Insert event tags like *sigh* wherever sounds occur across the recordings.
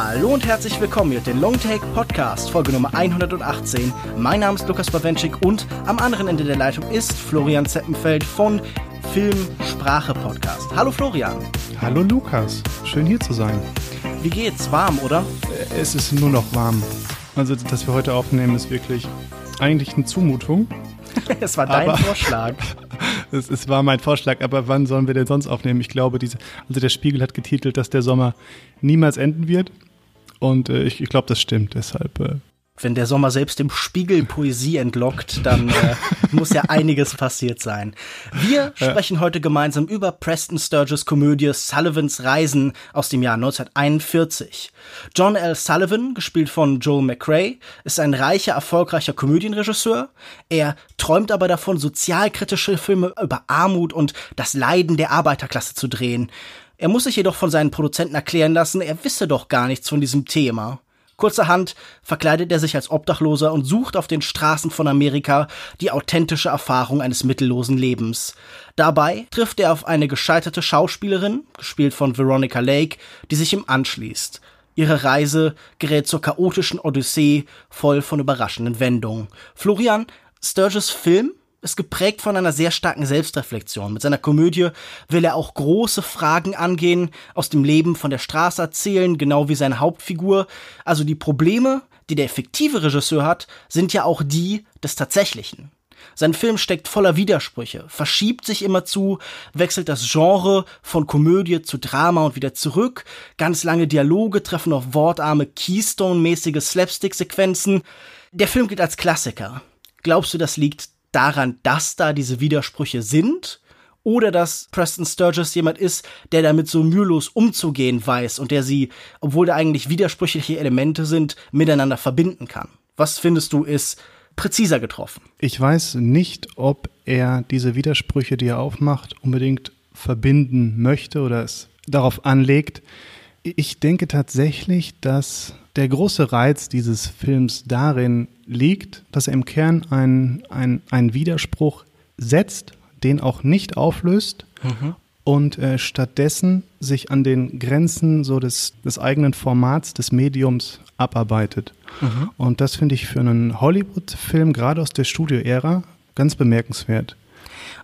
Hallo und herzlich willkommen hier den Longtake Podcast, Folge Nummer 118. Mein Name ist Lukas Bawenschik und am anderen Ende der Leitung ist Florian Zeppenfeld von Filmsprache Podcast. Hallo Florian. Hallo Lukas, schön hier zu sein. Wie geht's? Warm, oder? Äh, es ist nur noch warm. Also, dass wir heute aufnehmen, ist wirklich eigentlich eine Zumutung. *laughs* es war dein Vorschlag. *laughs* es, es, war mein Vorschlag, aber wann sollen wir denn sonst aufnehmen? Ich glaube, diese, also der Spiegel hat getitelt, dass der Sommer niemals enden wird. Und äh, ich, ich glaube, das stimmt. Deshalb äh, wenn der Sommer selbst dem Spiegel Poesie entlockt, dann äh, *laughs* muss ja einiges passiert sein. Wir sprechen ja. heute gemeinsam über Preston Sturges Komödie Sullivans Reisen aus dem Jahr 1941. John L. Sullivan, gespielt von Joel McRae, ist ein reicher, erfolgreicher Komödienregisseur. Er träumt aber davon, sozialkritische Filme über Armut und das Leiden der Arbeiterklasse zu drehen. Er muss sich jedoch von seinen Produzenten erklären lassen, er wisse doch gar nichts von diesem Thema. Kurzerhand verkleidet er sich als Obdachloser und sucht auf den Straßen von Amerika die authentische Erfahrung eines mittellosen Lebens. Dabei trifft er auf eine gescheiterte Schauspielerin, gespielt von Veronica Lake, die sich ihm anschließt. Ihre Reise gerät zur chaotischen Odyssee, voll von überraschenden Wendungen. Florian, Sturges Film ist geprägt von einer sehr starken Selbstreflexion. Mit seiner Komödie will er auch große Fragen angehen, aus dem Leben von der Straße erzählen, genau wie seine Hauptfigur. Also die Probleme, die der fiktive Regisseur hat, sind ja auch die des Tatsächlichen. Sein Film steckt voller Widersprüche, verschiebt sich immer zu, wechselt das Genre von Komödie zu Drama und wieder zurück, ganz lange Dialoge treffen auf wortarme Keystone-mäßige Slapstick-Sequenzen. Der Film gilt als Klassiker. Glaubst du, das liegt daran, dass da diese Widersprüche sind oder dass Preston Sturges jemand ist, der damit so mühelos umzugehen weiß und der sie, obwohl da eigentlich widersprüchliche Elemente sind, miteinander verbinden kann. Was findest du ist präziser getroffen? Ich weiß nicht, ob er diese Widersprüche, die er aufmacht, unbedingt verbinden möchte oder es darauf anlegt. Ich denke tatsächlich, dass der große Reiz dieses Films darin liegt, dass er im Kern einen, einen, Widerspruch setzt, den auch nicht auflöst mhm. und äh, stattdessen sich an den Grenzen so des, des eigenen Formats, des Mediums abarbeitet. Mhm. Und das finde ich für einen Hollywood-Film, gerade aus der Studio-Ära, ganz bemerkenswert.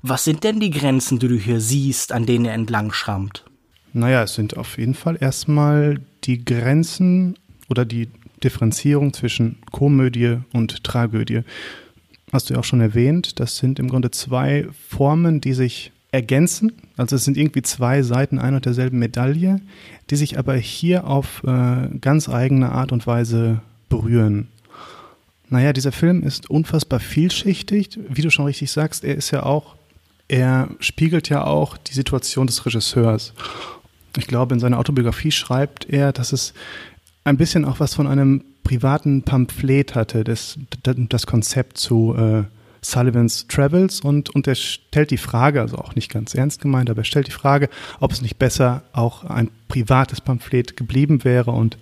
Was sind denn die Grenzen, die du hier siehst, an denen er entlang schrammt? Naja, es sind auf jeden Fall erstmal die Grenzen oder die Differenzierung zwischen Komödie und Tragödie. Hast du ja auch schon erwähnt, das sind im Grunde zwei Formen, die sich ergänzen. Also es sind irgendwie zwei Seiten einer und derselben Medaille, die sich aber hier auf äh, ganz eigene Art und Weise berühren. Naja, dieser Film ist unfassbar vielschichtig. Wie du schon richtig sagst, er ist ja auch, er spiegelt ja auch die Situation des Regisseurs. Ich glaube, in seiner Autobiografie schreibt er, dass es ein bisschen auch was von einem privaten Pamphlet hatte, das, das Konzept zu äh, Sullivans Travels und, und er stellt die Frage, also auch nicht ganz ernst gemeint, aber er stellt die Frage, ob es nicht besser auch ein privates Pamphlet geblieben wäre und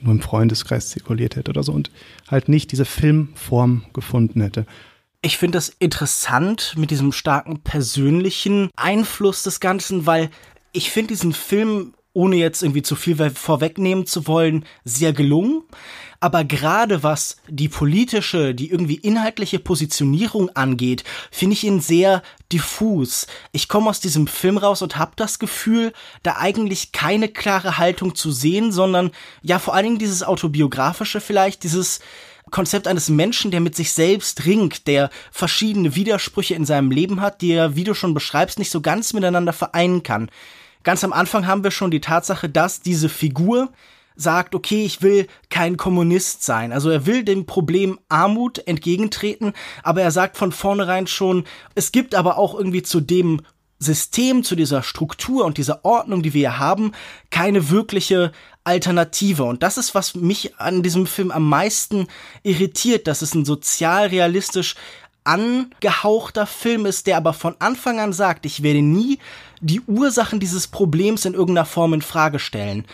nur im Freundeskreis zirkuliert hätte oder so und halt nicht diese Filmform gefunden hätte. Ich finde das interessant mit diesem starken persönlichen Einfluss des Ganzen, weil ich finde diesen Film ohne jetzt irgendwie zu viel vorwegnehmen zu wollen, sehr gelungen. Aber gerade was die politische, die irgendwie inhaltliche Positionierung angeht, finde ich ihn sehr diffus. Ich komme aus diesem Film raus und habe das Gefühl, da eigentlich keine klare Haltung zu sehen, sondern ja vor allen Dingen dieses autobiografische vielleicht, dieses Konzept eines Menschen, der mit sich selbst ringt, der verschiedene Widersprüche in seinem Leben hat, die er, wie du schon beschreibst, nicht so ganz miteinander vereinen kann. Ganz am Anfang haben wir schon die Tatsache, dass diese Figur sagt, okay, ich will kein Kommunist sein. Also er will dem Problem Armut entgegentreten, aber er sagt von vornherein schon, es gibt aber auch irgendwie zu dem System, zu dieser Struktur und dieser Ordnung, die wir hier haben, keine wirkliche Alternative. Und das ist, was mich an diesem Film am meisten irritiert, dass es ein sozialrealistisch angehauchter Film ist, der aber von Anfang an sagt, ich werde nie die Ursachen dieses Problems in irgendeiner Form in Frage stellen.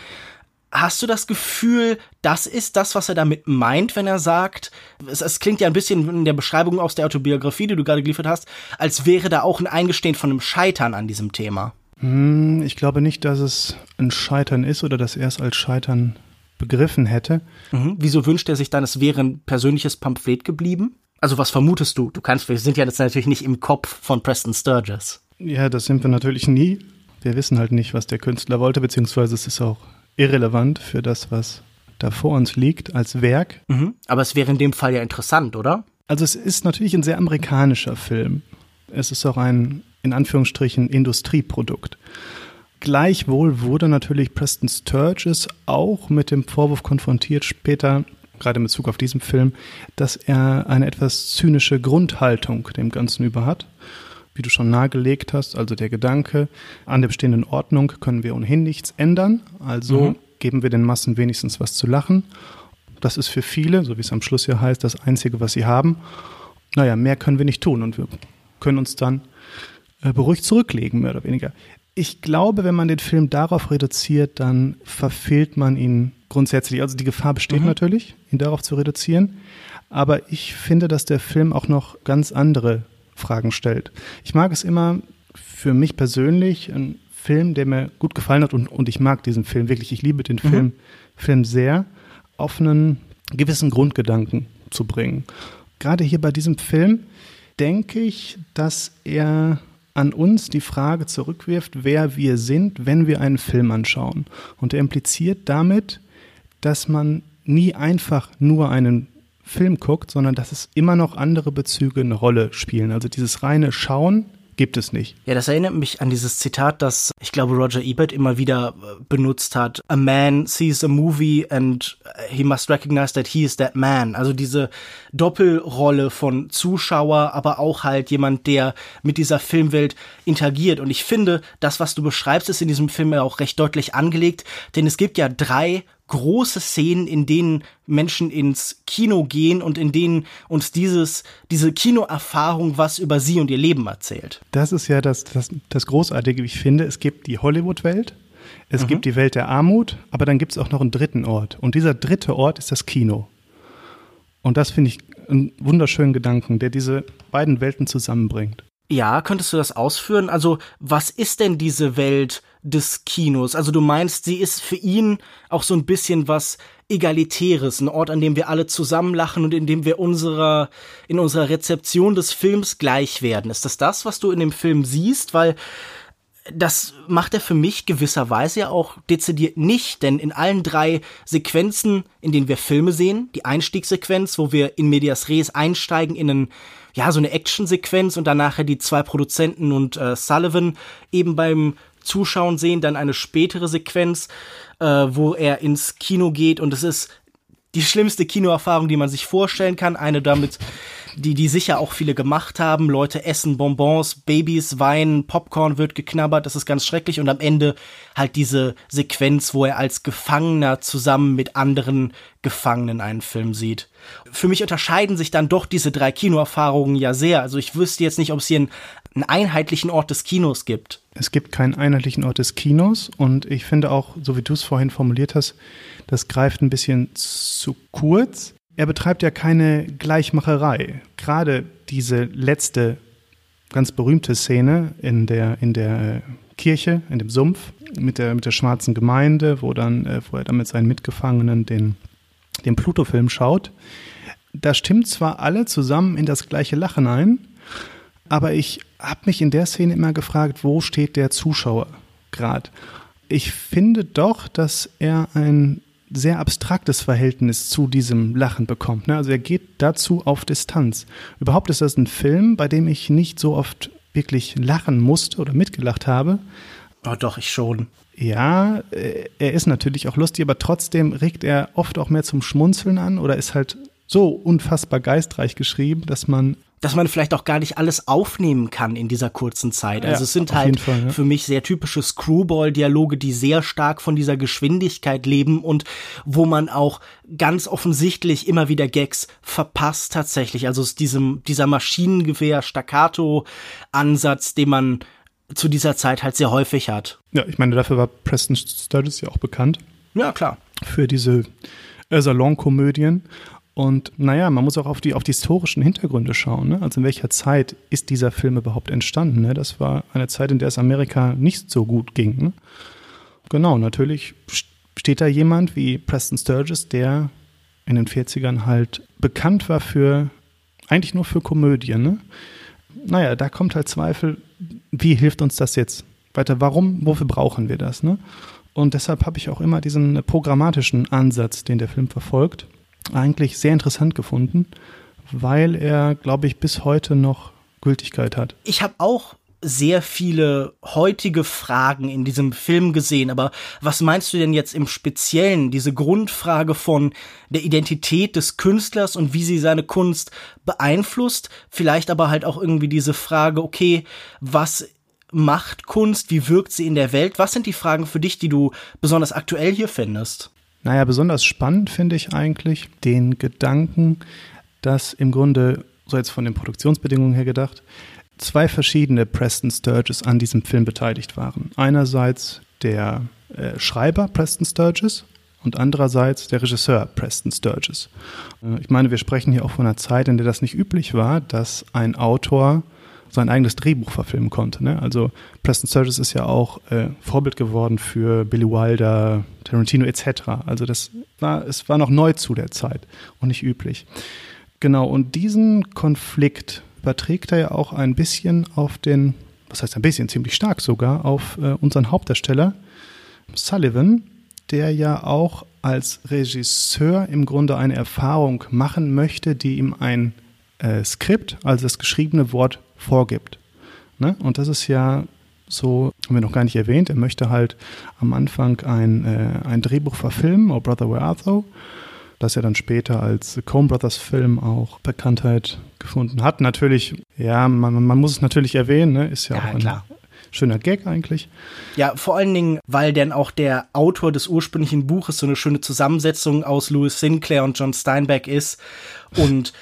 Hast du das Gefühl, das ist das, was er damit meint, wenn er sagt, es, es, klingt ja ein bisschen in der Beschreibung aus der Autobiografie, die du gerade geliefert hast, als wäre da auch ein Eingestehen von einem Scheitern an diesem Thema? Hm, ich glaube nicht, dass es ein Scheitern ist oder dass er es als Scheitern begriffen hätte. Mhm. Wieso wünscht er sich dann, es wäre ein persönliches Pamphlet geblieben? Also was vermutest du? Du kannst, wir sind ja jetzt natürlich nicht im Kopf von Preston Sturges. Ja, das sind wir natürlich nie. Wir wissen halt nicht, was der Künstler wollte, beziehungsweise es ist auch irrelevant für das, was da vor uns liegt als Werk. Mhm. Aber es wäre in dem Fall ja interessant, oder? Also es ist natürlich ein sehr amerikanischer Film. Es ist auch ein, in Anführungsstrichen, Industrieprodukt. Gleichwohl wurde natürlich Preston Sturges auch mit dem Vorwurf konfrontiert später, gerade in Bezug auf diesen Film, dass er eine etwas zynische Grundhaltung dem Ganzen über hat. Wie du schon nahegelegt hast, also der Gedanke, an der bestehenden Ordnung können wir ohnehin nichts ändern, also mhm. geben wir den Massen wenigstens was zu lachen. Das ist für viele, so wie es am Schluss ja heißt, das Einzige, was sie haben. Naja, mehr können wir nicht tun und wir können uns dann äh, beruhigt zurücklegen, mehr oder weniger. Ich glaube, wenn man den Film darauf reduziert, dann verfehlt man ihn grundsätzlich. Also die Gefahr besteht mhm. natürlich, ihn darauf zu reduzieren. Aber ich finde, dass der Film auch noch ganz andere Fragen stellt. Ich mag es immer für mich persönlich, ein Film, der mir gut gefallen hat und, und ich mag diesen Film wirklich. Ich liebe den mhm. Film, Film sehr, auf einen gewissen Grundgedanken zu bringen. Gerade hier bei diesem Film denke ich, dass er an uns die Frage zurückwirft, wer wir sind, wenn wir einen Film anschauen. Und er impliziert damit, dass man nie einfach nur einen Film guckt, sondern dass es immer noch andere Bezüge eine Rolle spielen. Also dieses reine Schauen gibt es nicht. Ja, das erinnert mich an dieses Zitat, das ich glaube Roger Ebert immer wieder äh, benutzt hat. A man sees a movie and he must recognize that he is that man. Also diese Doppelrolle von Zuschauer, aber auch halt jemand, der mit dieser Filmwelt interagiert. Und ich finde, das, was du beschreibst, ist in diesem Film ja auch recht deutlich angelegt, denn es gibt ja drei große Szenen, in denen Menschen ins Kino gehen und in denen uns dieses, diese Kinoerfahrung was über sie und ihr Leben erzählt. Das ist ja das, das, das Großartige, wie ich finde. Es gibt die Hollywood-Welt, es mhm. gibt die Welt der Armut, aber dann gibt es auch noch einen dritten Ort. Und dieser dritte Ort ist das Kino. Und das finde ich einen wunderschönen Gedanken, der diese beiden Welten zusammenbringt. Ja, könntest du das ausführen? Also, was ist denn diese Welt des Kinos? Also, du meinst, sie ist für ihn auch so ein bisschen was Egalitäres, ein Ort, an dem wir alle zusammen lachen und in dem wir unserer, in unserer Rezeption des Films gleich werden. Ist das das, was du in dem Film siehst? Weil das macht er für mich gewisserweise ja auch dezidiert nicht, denn in allen drei Sequenzen, in denen wir Filme sehen, die Einstiegssequenz, wo wir in Medias Res einsteigen in einen ja, so eine Actionsequenz und dann nachher die zwei Produzenten und äh, Sullivan eben beim Zuschauen sehen, dann eine spätere Sequenz, äh, wo er ins Kino geht und es ist die schlimmste Kinoerfahrung, die man sich vorstellen kann. Eine damit, die, die sicher auch viele gemacht haben. Leute essen Bonbons, Babys weinen, Popcorn wird geknabbert, das ist ganz schrecklich. Und am Ende halt diese Sequenz, wo er als Gefangener zusammen mit anderen Gefangenen einen Film sieht. Für mich unterscheiden sich dann doch diese drei Kinoerfahrungen ja sehr. Also ich wüsste jetzt nicht, ob es hier einen, einen einheitlichen Ort des Kinos gibt. Es gibt keinen einheitlichen Ort des Kinos und ich finde auch, so wie du es vorhin formuliert hast, das greift ein bisschen zu kurz. Er betreibt ja keine Gleichmacherei. Gerade diese letzte ganz berühmte Szene in der, in der Kirche, in dem Sumpf mit der, mit der schwarzen Gemeinde, wo, dann, äh, wo er dann mit seinen Mitgefangenen den, den Pluto-Film schaut. Da stimmt zwar alle zusammen in das gleiche Lachen ein, aber ich habe mich in der Szene immer gefragt, wo steht der Zuschauer gerade? Ich finde doch, dass er ein sehr abstraktes Verhältnis zu diesem Lachen bekommt. Ne? Also er geht dazu auf Distanz. Überhaupt ist das ein Film, bei dem ich nicht so oft wirklich lachen musste oder mitgelacht habe. Oh, doch, ich schon. Ja, äh, er ist natürlich auch lustig, aber trotzdem regt er oft auch mehr zum Schmunzeln an oder ist halt so unfassbar geistreich geschrieben, dass man dass man vielleicht auch gar nicht alles aufnehmen kann in dieser kurzen Zeit. Also ja, es sind halt Fall, ja. für mich sehr typische Screwball-Dialoge, die sehr stark von dieser Geschwindigkeit leben und wo man auch ganz offensichtlich immer wieder Gags verpasst tatsächlich. Also es diesem, dieser Maschinengewehr-Staccato-Ansatz, den man zu dieser Zeit halt sehr häufig hat. Ja, ich meine, dafür war Preston Sturges ja auch bekannt. Ja, klar. Für diese äh, Salonkomödien. Und naja, man muss auch auf die, auf die historischen Hintergründe schauen. Ne? Also in welcher Zeit ist dieser Film überhaupt entstanden? Ne? Das war eine Zeit, in der es Amerika nicht so gut ging. Ne? Genau, natürlich steht da jemand wie Preston Sturges, der in den 40ern halt bekannt war für, eigentlich nur für Komödien. Ne? Naja, da kommt halt Zweifel, wie hilft uns das jetzt weiter? Warum, wofür brauchen wir das? Ne? Und deshalb habe ich auch immer diesen programmatischen Ansatz, den der Film verfolgt, eigentlich sehr interessant gefunden, weil er, glaube ich, bis heute noch Gültigkeit hat. Ich habe auch sehr viele heutige Fragen in diesem Film gesehen, aber was meinst du denn jetzt im Speziellen, diese Grundfrage von der Identität des Künstlers und wie sie seine Kunst beeinflusst, vielleicht aber halt auch irgendwie diese Frage, okay, was macht Kunst, wie wirkt sie in der Welt? Was sind die Fragen für dich, die du besonders aktuell hier findest? Naja, besonders spannend finde ich eigentlich den Gedanken, dass im Grunde, so jetzt von den Produktionsbedingungen her gedacht, zwei verschiedene Preston Sturges an diesem Film beteiligt waren. Einerseits der äh, Schreiber Preston Sturges und andererseits der Regisseur Preston Sturges. Äh, ich meine, wir sprechen hier auch von einer Zeit, in der das nicht üblich war, dass ein Autor sein eigenes Drehbuch verfilmen konnte. Ne? Also Preston Sturges ist ja auch äh, Vorbild geworden für Billy Wilder, Tarantino etc. Also das war, es war noch neu zu der Zeit und nicht üblich. Genau, und diesen Konflikt überträgt er ja auch ein bisschen auf den, was heißt ein bisschen, ziemlich stark sogar, auf äh, unseren Hauptdarsteller Sullivan, der ja auch als Regisseur im Grunde eine Erfahrung machen möchte, die ihm ein äh, Skript, also das geschriebene Wort, vorgibt. Ne? Und das ist ja so, haben wir noch gar nicht erwähnt, er möchte halt am Anfang ein, äh, ein Drehbuch verfilmen, Oh Brother Where Art Thou, das er dann später als Coen Brothers Film auch Bekanntheit gefunden hat. Natürlich, ja, man, man muss es natürlich erwähnen, ne? ist ja, ja auch ein klar. schöner Gag eigentlich. Ja, vor allen Dingen, weil dann auch der Autor des ursprünglichen Buches so eine schöne Zusammensetzung aus Louis Sinclair und John Steinbeck ist und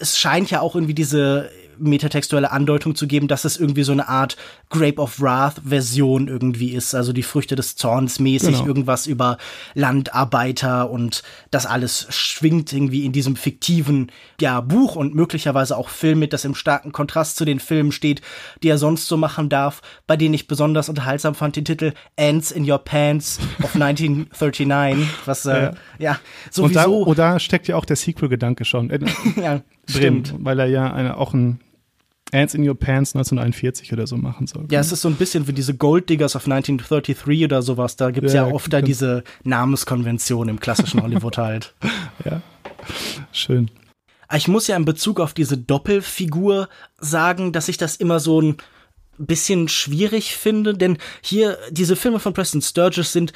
es scheint ja auch irgendwie diese metatextuelle Andeutung zu geben, dass es irgendwie so eine Art Grape of Wrath Version irgendwie ist, also die Früchte des Zorns mäßig, genau. irgendwas über Landarbeiter und das alles schwingt irgendwie in diesem fiktiven, ja, Buch und möglicherweise auch Film mit, das im starken Kontrast zu den Filmen steht, die er sonst so machen darf, bei denen ich besonders unterhaltsam fand den Titel Ants in Your Pants of *laughs* 1939, was, äh, ja, ja sowieso. Und da, oder steckt ja auch der Sequel-Gedanke schon. *laughs* ja, drin, stimmt. weil er ja eine, auch ein Ants in Your Pants 1941 oder so machen soll. Ja, es ist so ein bisschen wie diese Gold Diggers of 1933 oder sowas. Da gibt es ja, ja, oft da diese Namenskonvention im klassischen Hollywood halt. *laughs* Ja, schön. Ich muss ja in Bezug auf diese Doppelfigur sagen, dass ich das immer so ein bisschen schwierig finde, denn hier diese Filme von Preston Sturges sind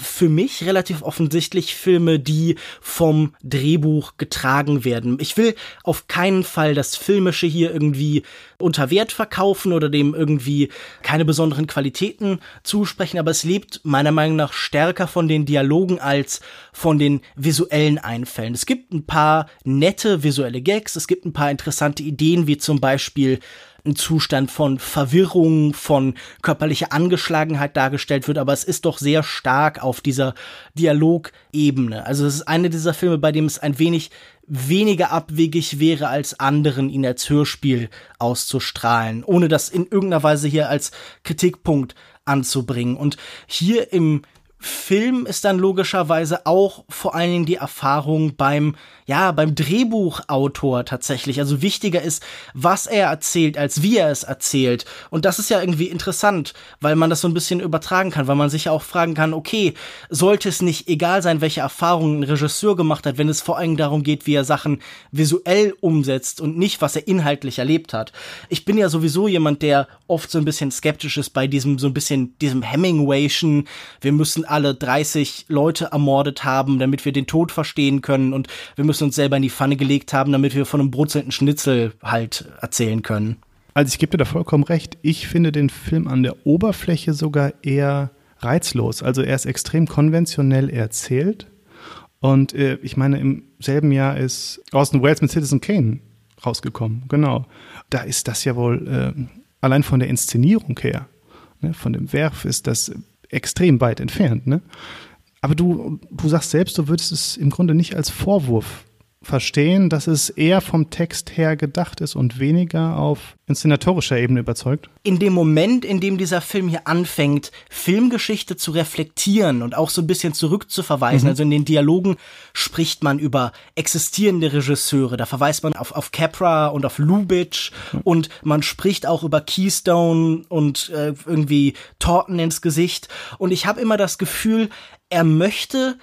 für mich relativ offensichtlich Filme, die vom Drehbuch getragen werden. Ich will auf keinen Fall das Filmische hier irgendwie unter Wert verkaufen oder dem irgendwie keine besonderen Qualitäten zusprechen, aber es lebt meiner Meinung nach stärker von den Dialogen als von den visuellen Einfällen. Es gibt ein paar nette visuelle Gags, es gibt ein paar interessante Ideen, wie zum Beispiel ein Zustand von Verwirrung, von körperlicher Angeschlagenheit dargestellt wird, aber es ist doch sehr stark auf dieser Dialogebene. Also es ist eine dieser Filme, bei dem es ein wenig weniger abwegig wäre als anderen, ihn als Hörspiel auszustrahlen, ohne das in irgendeiner Weise hier als Kritikpunkt anzubringen. Und hier im Film ist dann logischerweise auch vor allen Dingen die Erfahrung beim, ja, beim Drehbuchautor tatsächlich. Also wichtiger ist, was er erzählt, als wie er es erzählt. Und das ist ja irgendwie interessant, weil man das so ein bisschen übertragen kann, weil man sich ja auch fragen kann, okay, sollte es nicht egal sein, welche Erfahrungen ein Regisseur gemacht hat, wenn es vor allem darum geht, wie er Sachen visuell umsetzt und nicht, was er inhaltlich erlebt hat. Ich bin ja sowieso jemand, der oft so ein bisschen skeptisch ist bei diesem, so ein bisschen, diesem Hemingwayschen, wir müssen alle 30 Leute ermordet haben, damit wir den Tod verstehen können und wir müssen uns selber in die Pfanne gelegt haben, damit wir von einem brutzelnden Schnitzel halt erzählen können. Also ich gebe dir da vollkommen recht. Ich finde den Film an der Oberfläche sogar eher reizlos. Also er ist extrem konventionell erzählt. Und äh, ich meine, im selben Jahr ist Austin Welles mit Citizen Kane rausgekommen. Genau. Da ist das ja wohl äh, allein von der Inszenierung her, ne, von dem Werf ist das extrem weit entfernt. Ne? Aber du, du sagst selbst, du würdest es im Grunde nicht als Vorwurf verstehen, dass es eher vom Text her gedacht ist und weniger auf inszenatorischer Ebene überzeugt? In dem Moment, in dem dieser Film hier anfängt, Filmgeschichte zu reflektieren und auch so ein bisschen zurückzuverweisen, mhm. also in den Dialogen spricht man über existierende Regisseure, da verweist man auf, auf Capra und auf Lubitsch mhm. und man spricht auch über Keystone und äh, irgendwie Torten ins Gesicht und ich habe immer das Gefühl, er möchte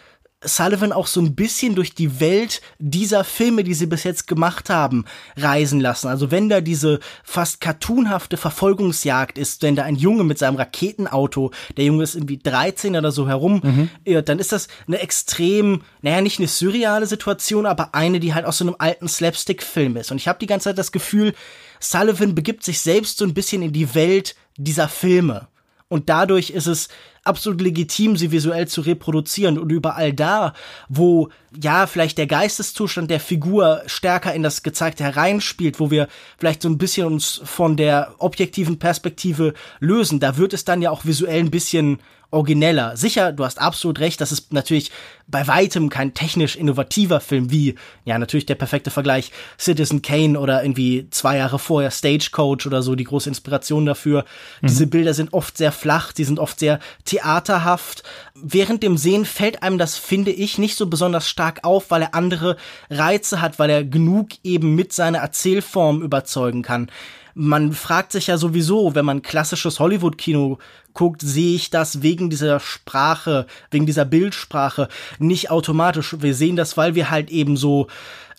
Sullivan auch so ein bisschen durch die Welt dieser Filme, die sie bis jetzt gemacht haben, reisen lassen. Also wenn da diese fast cartoonhafte Verfolgungsjagd ist, wenn da ein Junge mit seinem Raketenauto, der Junge ist irgendwie 13 oder so herum, mhm. irrt, dann ist das eine extrem, naja, nicht eine surreale Situation, aber eine, die halt aus so einem alten Slapstick-Film ist. Und ich habe die ganze Zeit das Gefühl, Sullivan begibt sich selbst so ein bisschen in die Welt dieser Filme. Und dadurch ist es absolut legitim, sie visuell zu reproduzieren. Und überall da, wo ja vielleicht der Geisteszustand der Figur stärker in das Gezeigte hereinspielt, wo wir vielleicht so ein bisschen uns von der objektiven Perspektive lösen, da wird es dann ja auch visuell ein bisschen origineller. Sicher, du hast absolut recht, das ist natürlich bei weitem kein technisch innovativer Film wie, ja, natürlich der perfekte Vergleich Citizen Kane oder irgendwie zwei Jahre vorher Stagecoach oder so, die große Inspiration dafür. Mhm. Diese Bilder sind oft sehr flach, die sind oft sehr theaterhaft. Während dem Sehen fällt einem das, finde ich, nicht so besonders stark auf, weil er andere Reize hat, weil er genug eben mit seiner Erzählform überzeugen kann man fragt sich ja sowieso, wenn man klassisches Hollywood-Kino guckt, sehe ich das wegen dieser Sprache, wegen dieser Bildsprache nicht automatisch. Wir sehen das, weil wir halt eben so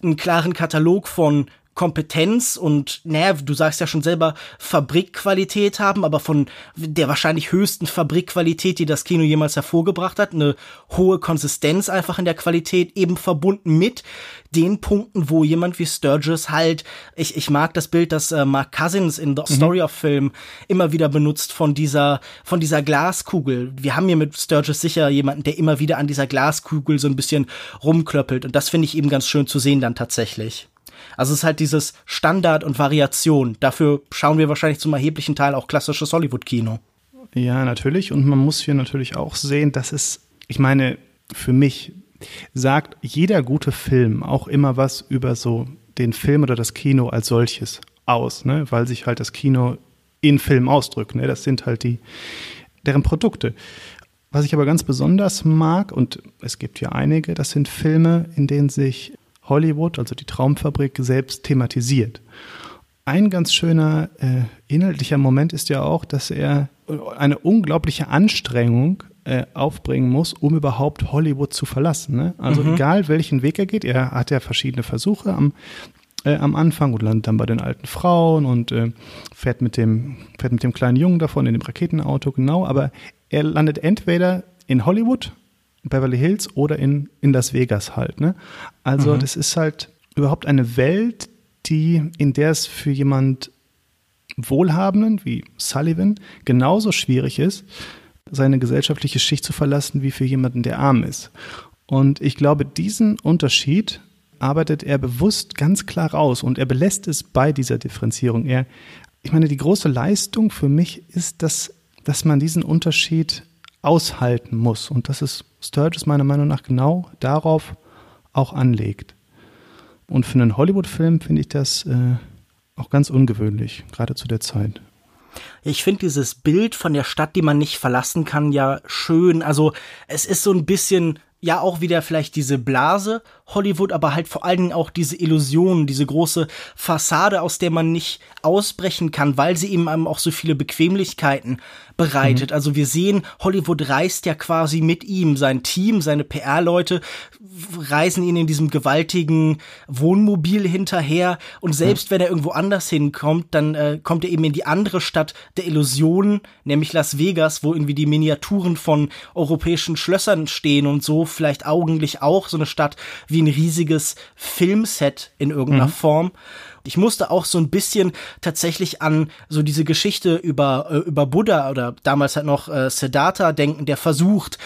einen klaren Katalog von Kompetenz und, naja, du sagst ja schon selber, Fabrikqualität haben, aber von der wahrscheinlich höchsten Fabrikqualität, die das Kino jemals hervorgebracht hat, eine hohe Konsistenz einfach in der Qualität, eben verbunden mit den Punkten, wo jemand wie Sturgis halt, ich, ich mag das Bild, das äh, Mark Cousins in The mhm. Story of Film immer wieder benutzt von dieser, von dieser Glaskugel. Wir haben hier mit Sturgis sicher jemanden, der immer wieder an dieser Glaskugel so ein bisschen rumklöppelt und das finde ich eben ganz schön zu sehen dann tatsächlich. Also es ist halt dieses Standard und Variation. Dafür schauen wir wahrscheinlich zum erheblichen Teil auch klassisches Hollywood-Kino. Ja, natürlich. Und man muss hier natürlich auch sehen, dass es, ich meine, für mich sagt jeder gute Film auch immer was über so den Film oder das Kino als solches aus, ne? weil sich halt das Kino in Film ausdrückt. Ne? Das sind halt die, deren Produkte. Was ich aber ganz besonders mag, und es gibt ja einige, das sind Filme, in denen sich Hollywood, also die Traumfabrik, selbst thematisiert. Ein ganz schöner äh, inhaltlicher Moment ist ja auch, dass er eine unglaubliche Anstrengung äh, aufbringen muss, um überhaupt Hollywood zu verlassen. Ne? Also mhm. egal welchen Weg er geht, er hat ja verschiedene Versuche am, äh, am Anfang und landet dann bei den alten Frauen und äh, fährt, mit dem, fährt mit dem kleinen Jungen davon in dem Raketenauto, genau, aber er landet entweder in Hollywood Beverly Hills oder in, in Las Vegas halt. Ne? Also mhm. das ist halt überhaupt eine Welt, die, in der es für jemand Wohlhabenden wie Sullivan genauso schwierig ist, seine gesellschaftliche Schicht zu verlassen, wie für jemanden, der arm ist. Und ich glaube, diesen Unterschied arbeitet er bewusst ganz klar raus und er belässt es bei dieser Differenzierung. Er, ich meine, die große Leistung für mich ist, dass, dass man diesen Unterschied aushalten muss. Und das ist Sturges meiner Meinung nach genau darauf auch anlegt. Und für einen Hollywood-Film finde ich das äh, auch ganz ungewöhnlich, gerade zu der Zeit. Ich finde dieses Bild von der Stadt, die man nicht verlassen kann, ja schön. Also es ist so ein bisschen ja auch wieder vielleicht diese Blase Hollywood, aber halt vor allen Dingen auch diese Illusion, diese große Fassade, aus der man nicht ausbrechen kann, weil sie eben einem auch so viele Bequemlichkeiten bereitet. Mhm. Also wir sehen, Hollywood reist ja quasi mit ihm, sein Team, seine PR-Leute reisen ihn in diesem gewaltigen Wohnmobil hinterher und selbst mhm. wenn er irgendwo anders hinkommt, dann äh, kommt er eben in die andere Stadt der Illusionen, nämlich Las Vegas, wo irgendwie die Miniaturen von europäischen Schlössern stehen und so vielleicht augenlich auch so eine Stadt wie ein riesiges Filmset in irgendeiner mhm. Form. Ich musste auch so ein bisschen tatsächlich an so diese Geschichte über, äh, über Buddha oder damals halt noch äh, Siddhartha denken, der versucht,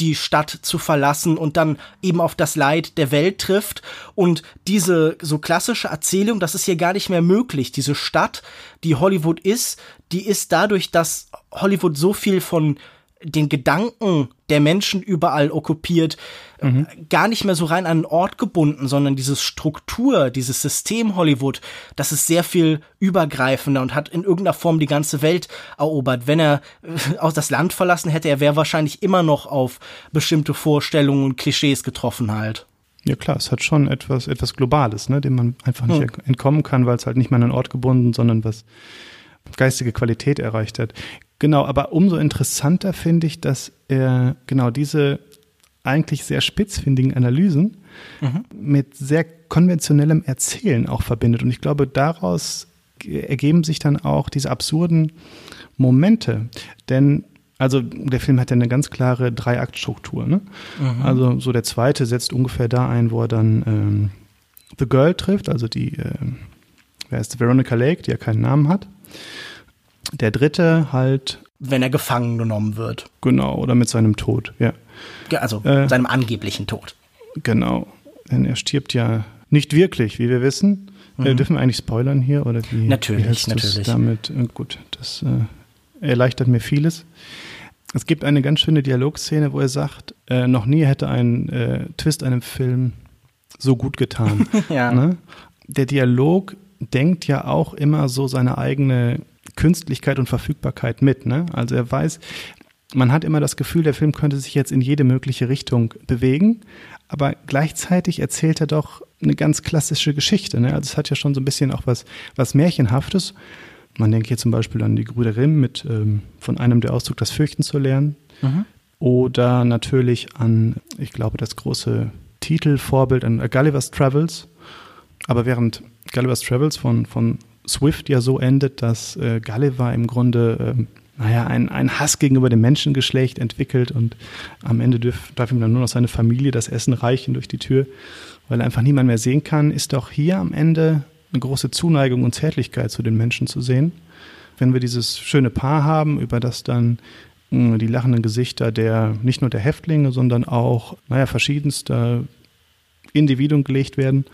die Stadt zu verlassen und dann eben auf das Leid der Welt trifft. Und diese so klassische Erzählung, das ist hier gar nicht mehr möglich. Diese Stadt, die Hollywood ist, die ist dadurch, dass Hollywood so viel von den Gedanken der Menschen überall okkupiert, mhm. gar nicht mehr so rein an einen Ort gebunden, sondern diese Struktur, dieses System Hollywood, das ist sehr viel übergreifender und hat in irgendeiner Form die ganze Welt erobert. Wenn er äh, aus das Land verlassen hätte, er wäre wahrscheinlich immer noch auf bestimmte Vorstellungen und Klischees getroffen halt. Ja klar, es hat schon etwas, etwas Globales, ne, dem man einfach nicht hm. entkommen kann, weil es halt nicht mehr an einen Ort gebunden, sondern was geistige Qualität erreicht hat. Genau, aber umso interessanter finde ich, dass er genau diese eigentlich sehr spitzfindigen Analysen mhm. mit sehr konventionellem Erzählen auch verbindet. Und ich glaube, daraus ergeben sich dann auch diese absurden Momente. Denn also der Film hat ja eine ganz klare Dreiaktstruktur. Ne? Mhm. Also so der zweite setzt ungefähr da ein, wo er dann ähm, The Girl trifft, also die, äh, wer ist Veronica Lake, die ja keinen Namen hat. Der dritte halt. Wenn er gefangen genommen wird. Genau, oder mit seinem Tod, ja. Also äh, seinem angeblichen Tod. Genau. Denn er stirbt ja nicht wirklich, wie wir wissen. Äh, mhm. Äh, dürfen wir eigentlich spoilern hier? Oder wie, natürlich, wie natürlich. Damit, äh, gut, das äh, erleichtert mir vieles. Es gibt eine ganz schöne Dialogszene, wo er sagt, äh, noch nie hätte ein äh, Twist einem Film so gut getan. *laughs* ja. Ne? Der Dialog denkt ja auch immer so seine eigene Künstlichkeit und Verfügbarkeit mit. Ne? Also er weiß, man hat immer das Gefühl, der Film könnte sich jetzt in jede mögliche Richtung bewegen, aber gleichzeitig erzählt er doch eine ganz klassische Geschichte. Ne? Also es hat ja schon so ein bisschen auch was, was Märchenhaftes. Man denkt hier zum Beispiel an die Brüder Grimm mit ähm, von einem der Auszug das Fürchten zu lernen. Mhm. Oder natürlich an, ich glaube, das große Titelvorbild an Gulliver's Travels. Aber während Gulliver's Travels von, von Swift ja so endet, dass äh, Gulliver im Grunde, äh, naja, ein, Hass gegenüber dem Menschengeschlecht entwickelt und am Ende dürf, darf ihm dann nur noch seine Familie das Essen reichen durch die Tür, weil er einfach niemand mehr sehen kann, ist doch hier am Ende eine große Zuneigung und Zärtlichkeit zu den Menschen zu sehen. Wenn wir dieses schöne Paar haben, über das dann mh, die lachenden Gesichter der, nicht nur der Häftlinge, sondern auch, naja, verschiedenster Individuen gelegt werden.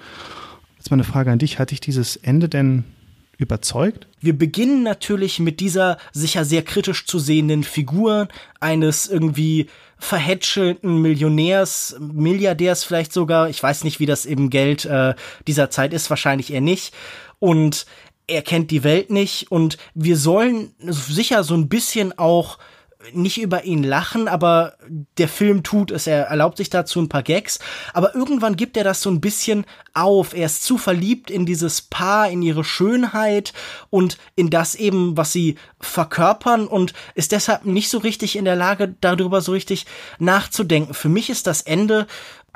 Jetzt mal eine Frage an dich. Hat dich dieses Ende denn überzeugt? Wir beginnen natürlich mit dieser sicher sehr kritisch zu sehenden Figur eines irgendwie verhätschelten Millionärs, Milliardärs vielleicht sogar. Ich weiß nicht, wie das eben Geld äh, dieser Zeit ist, wahrscheinlich eher nicht. Und er kennt die Welt nicht und wir sollen sicher so ein bisschen auch nicht über ihn lachen, aber der Film tut es. Er erlaubt sich dazu ein paar Gags, aber irgendwann gibt er das so ein bisschen auf. Er ist zu verliebt in dieses Paar, in ihre Schönheit und in das eben, was sie verkörpern und ist deshalb nicht so richtig in der Lage, darüber so richtig nachzudenken. Für mich ist das Ende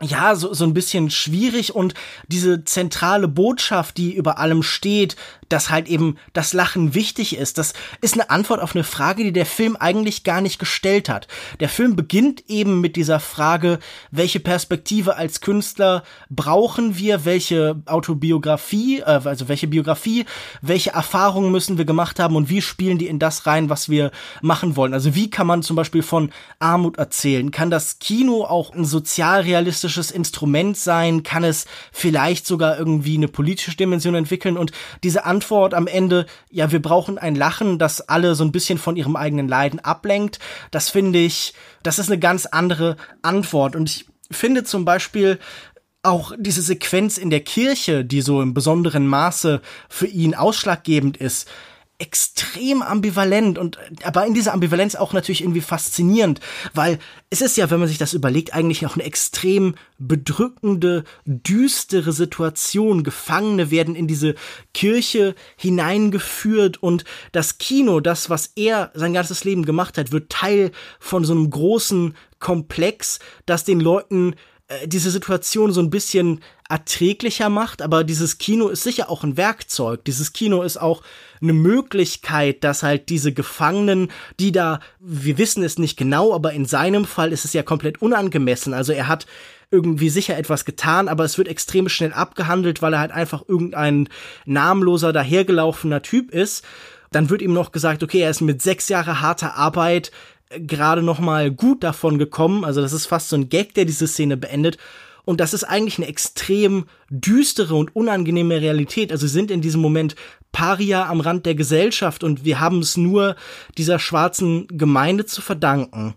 ja, so, so ein bisschen schwierig und diese zentrale Botschaft, die über allem steht, dass halt eben das Lachen wichtig ist, das ist eine Antwort auf eine Frage, die der Film eigentlich gar nicht gestellt hat. Der Film beginnt eben mit dieser Frage, welche Perspektive als Künstler brauchen wir, welche Autobiografie, äh, also welche Biografie, welche Erfahrungen müssen wir gemacht haben und wie spielen die in das rein, was wir machen wollen. Also wie kann man zum Beispiel von Armut erzählen? Kann das Kino auch ein sozialrealistisches künstlerisches Instrument sein? Kann es vielleicht sogar irgendwie eine politische Dimension entwickeln? Und diese Antwort am Ende, ja, wir brauchen ein Lachen, das alle so ein bisschen von ihrem eigenen Leiden ablenkt, das finde ich, das ist eine ganz andere Antwort. Und ich finde zum Beispiel, auch diese Sequenz in der Kirche, die so im besonderen Maße für ihn ausschlaggebend ist, extrem ambivalent und aber in dieser Ambivalenz auch natürlich irgendwie faszinierend, weil es ist ja, wenn man sich das überlegt, eigentlich auch eine extrem bedrückende, düstere Situation. Gefangene werden in diese Kirche hineingeführt und das Kino, das, was er sein ganzes Leben gemacht hat, wird Teil von so einem großen Komplex, das den Leuten äh, diese Situation so ein bisschen erträglicher macht, aber dieses Kino ist sicher auch ein Werkzeug. Dieses Kino ist auch eine Möglichkeit, dass halt diese Gefangenen, die da, wir wissen es nicht genau, aber in seinem Fall ist es ja komplett unangemessen. Also er hat irgendwie sicher etwas getan, aber es wird extrem schnell abgehandelt, weil er halt einfach irgendein namenloser, dahergelaufener Typ ist. Dann wird ihm noch gesagt, okay, er ist mit sechs Jahre harter Arbeit gerade noch mal gut davon gekommen. Also das ist fast so ein Gag, der diese Szene beendet. Und das ist eigentlich eine extrem düstere und unangenehme Realität. Also sie sind in diesem Moment Paria am Rand der Gesellschaft und wir haben es nur dieser schwarzen Gemeinde zu verdanken.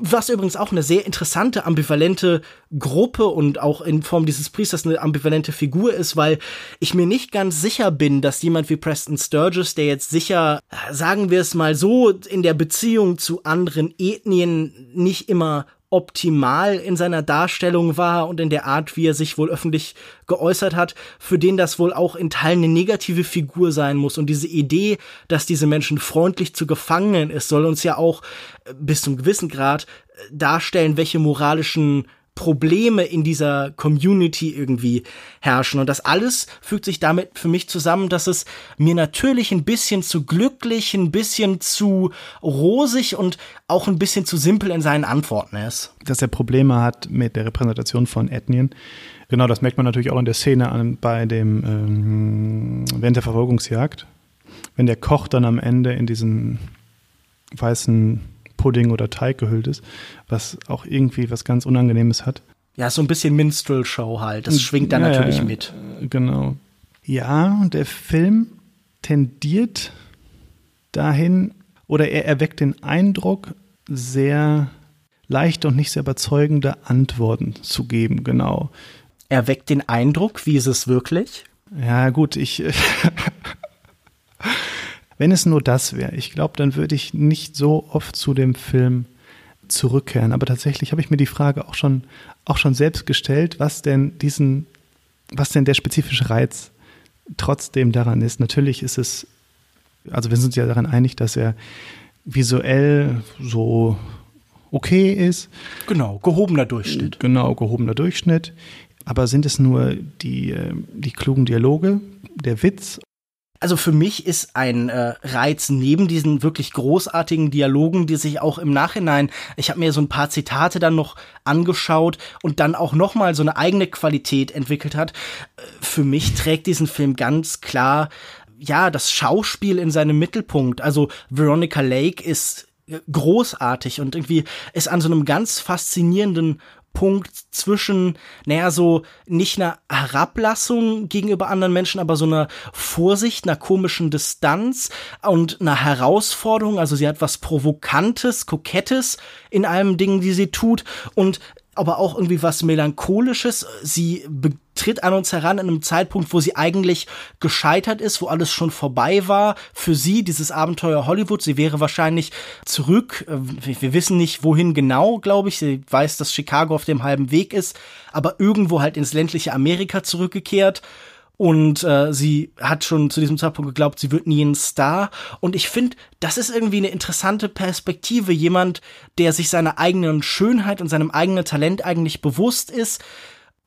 Was übrigens auch eine sehr interessante, ambivalente Gruppe und auch in Form dieses Priesters eine ambivalente Figur ist, weil ich mir nicht ganz sicher bin, dass jemand wie Preston Sturgis, der jetzt sicher, sagen wir es mal so, in der Beziehung zu anderen Ethnien nicht immer optimal in seiner Darstellung war und in der Art, wie er sich wohl öffentlich geäußert hat, für den das wohl auch in Teilen eine negative Figur sein muss. Und diese Idee, dass diese Menschen freundlich zu Gefangenen ist, soll uns ja auch äh, bis zum gewissen Grad äh, darstellen, welche moralischen Probleme in dieser Community irgendwie herrschen. Und das alles fügt sich damit für mich zusammen, dass es mir natürlich ein bisschen zu glücklich, ein bisschen zu rosig und auch ein bisschen zu simpel in seinen Antworten ist. Dass er Probleme hat mit der Repräsentation von Ethnien. Genau, das merkt man natürlich auch in der Szene an, bei dem, ähm, während der Verfolgungsjagd. Wenn der Koch dann am Ende in diesen weißen Pudding oder Teig gehüllt ist, was auch irgendwie was ganz Unangenehmes hat. Ja, so ein bisschen Minstrel-Show halt. Das schwingt da ja, natürlich mit. Genau. Ja, der Film tendiert dahin, oder er erweckt den Eindruck, sehr leichte und nicht sehr überzeugende Antworten zu geben, genau. Er weckt den Eindruck, wie ist es wirklich? Ja, gut, ich. *laughs* Wenn es nur das wäre, ich glaube, dann würde ich nicht so oft zu dem Film zurückkehren. Aber tatsächlich habe ich mir die Frage auch schon, auch schon selbst gestellt, was denn diesen, was denn der spezifische Reiz trotzdem daran ist. Natürlich ist es, also wir sind uns ja daran einig, dass er visuell so okay ist. Genau, gehobener Durchschnitt. Genau, gehobener Durchschnitt. Aber sind es nur die, äh, die klugen Dialoge, der Witz also für mich ist ein äh, Reiz neben diesen wirklich großartigen Dialogen, die sich auch im Nachhinein, ich habe mir so ein paar Zitate dann noch angeschaut und dann auch noch mal so eine eigene Qualität entwickelt hat. Äh, für mich trägt diesen Film ganz klar ja das Schauspiel in seinem Mittelpunkt. Also Veronica Lake ist äh, großartig und irgendwie ist an so einem ganz faszinierenden Punkt zwischen, naja, so nicht einer Herablassung gegenüber anderen Menschen, aber so einer Vorsicht, einer komischen Distanz und einer Herausforderung. Also sie hat was Provokantes, Kokettes in allem Dingen, die sie tut und aber auch irgendwie was Melancholisches. Sie tritt an uns heran in einem Zeitpunkt, wo sie eigentlich gescheitert ist, wo alles schon vorbei war. Für sie, dieses Abenteuer Hollywood, sie wäre wahrscheinlich zurück. Äh, wir wissen nicht, wohin genau, glaube ich. Sie weiß, dass Chicago auf dem halben Weg ist, aber irgendwo halt ins ländliche Amerika zurückgekehrt. Und äh, sie hat schon zu diesem Zeitpunkt geglaubt, sie wird nie ein Star. Und ich finde, das ist irgendwie eine interessante Perspektive. Jemand, der sich seiner eigenen Schönheit und seinem eigenen Talent eigentlich bewusst ist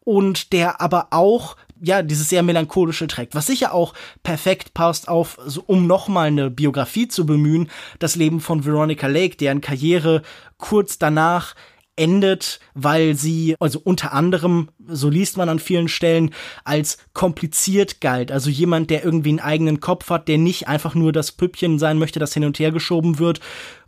und der aber auch ja, dieses sehr melancholische trägt, was sicher auch perfekt passt auf, so, um nochmal eine Biografie zu bemühen, das Leben von Veronica Lake, deren Karriere kurz danach endet, weil sie, also unter anderem, so liest man an vielen Stellen, als kompliziert galt. Also jemand, der irgendwie einen eigenen Kopf hat, der nicht einfach nur das Püppchen sein möchte, das hin und her geschoben wird,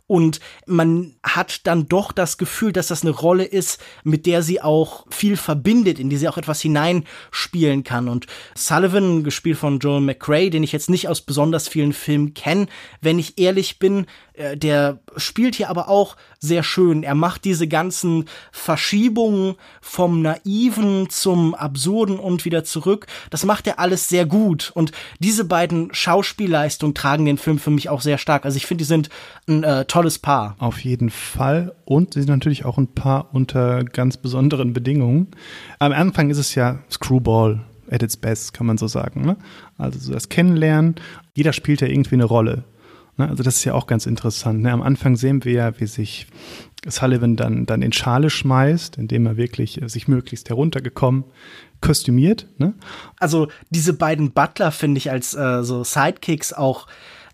und man hat dann doch das Gefühl, dass das eine Rolle ist, mit der sie auch viel verbindet, in die sie auch etwas hineinspielen kann. Und Sullivan, gespielt von Joel McRae, den ich jetzt nicht aus besonders vielen Filmen kenne, wenn ich ehrlich bin, der spielt hier aber auch sehr schön. Er macht diese ganzen Verschiebungen vom Naiven zum Absurden und wieder zurück. Das macht er alles sehr gut. Und diese beiden Schauspielleistungen tragen den Film für mich auch sehr stark. Also ich finde, die sind ein äh, tolles Paar. Auf jeden Fall. Und sie sind natürlich auch ein Paar unter ganz besonderen Bedingungen. Am Anfang ist es ja Screwball at its best, kann man so sagen. Ne? Also so das Kennenlernen. Jeder spielt ja irgendwie eine Rolle. Ne? Also das ist ja auch ganz interessant. Ne? Am Anfang sehen wir ja, wie sich Sullivan dann, dann in Schale schmeißt, indem er wirklich äh, sich möglichst heruntergekommen kostümiert. Ne? Also diese beiden Butler finde ich als äh, so Sidekicks auch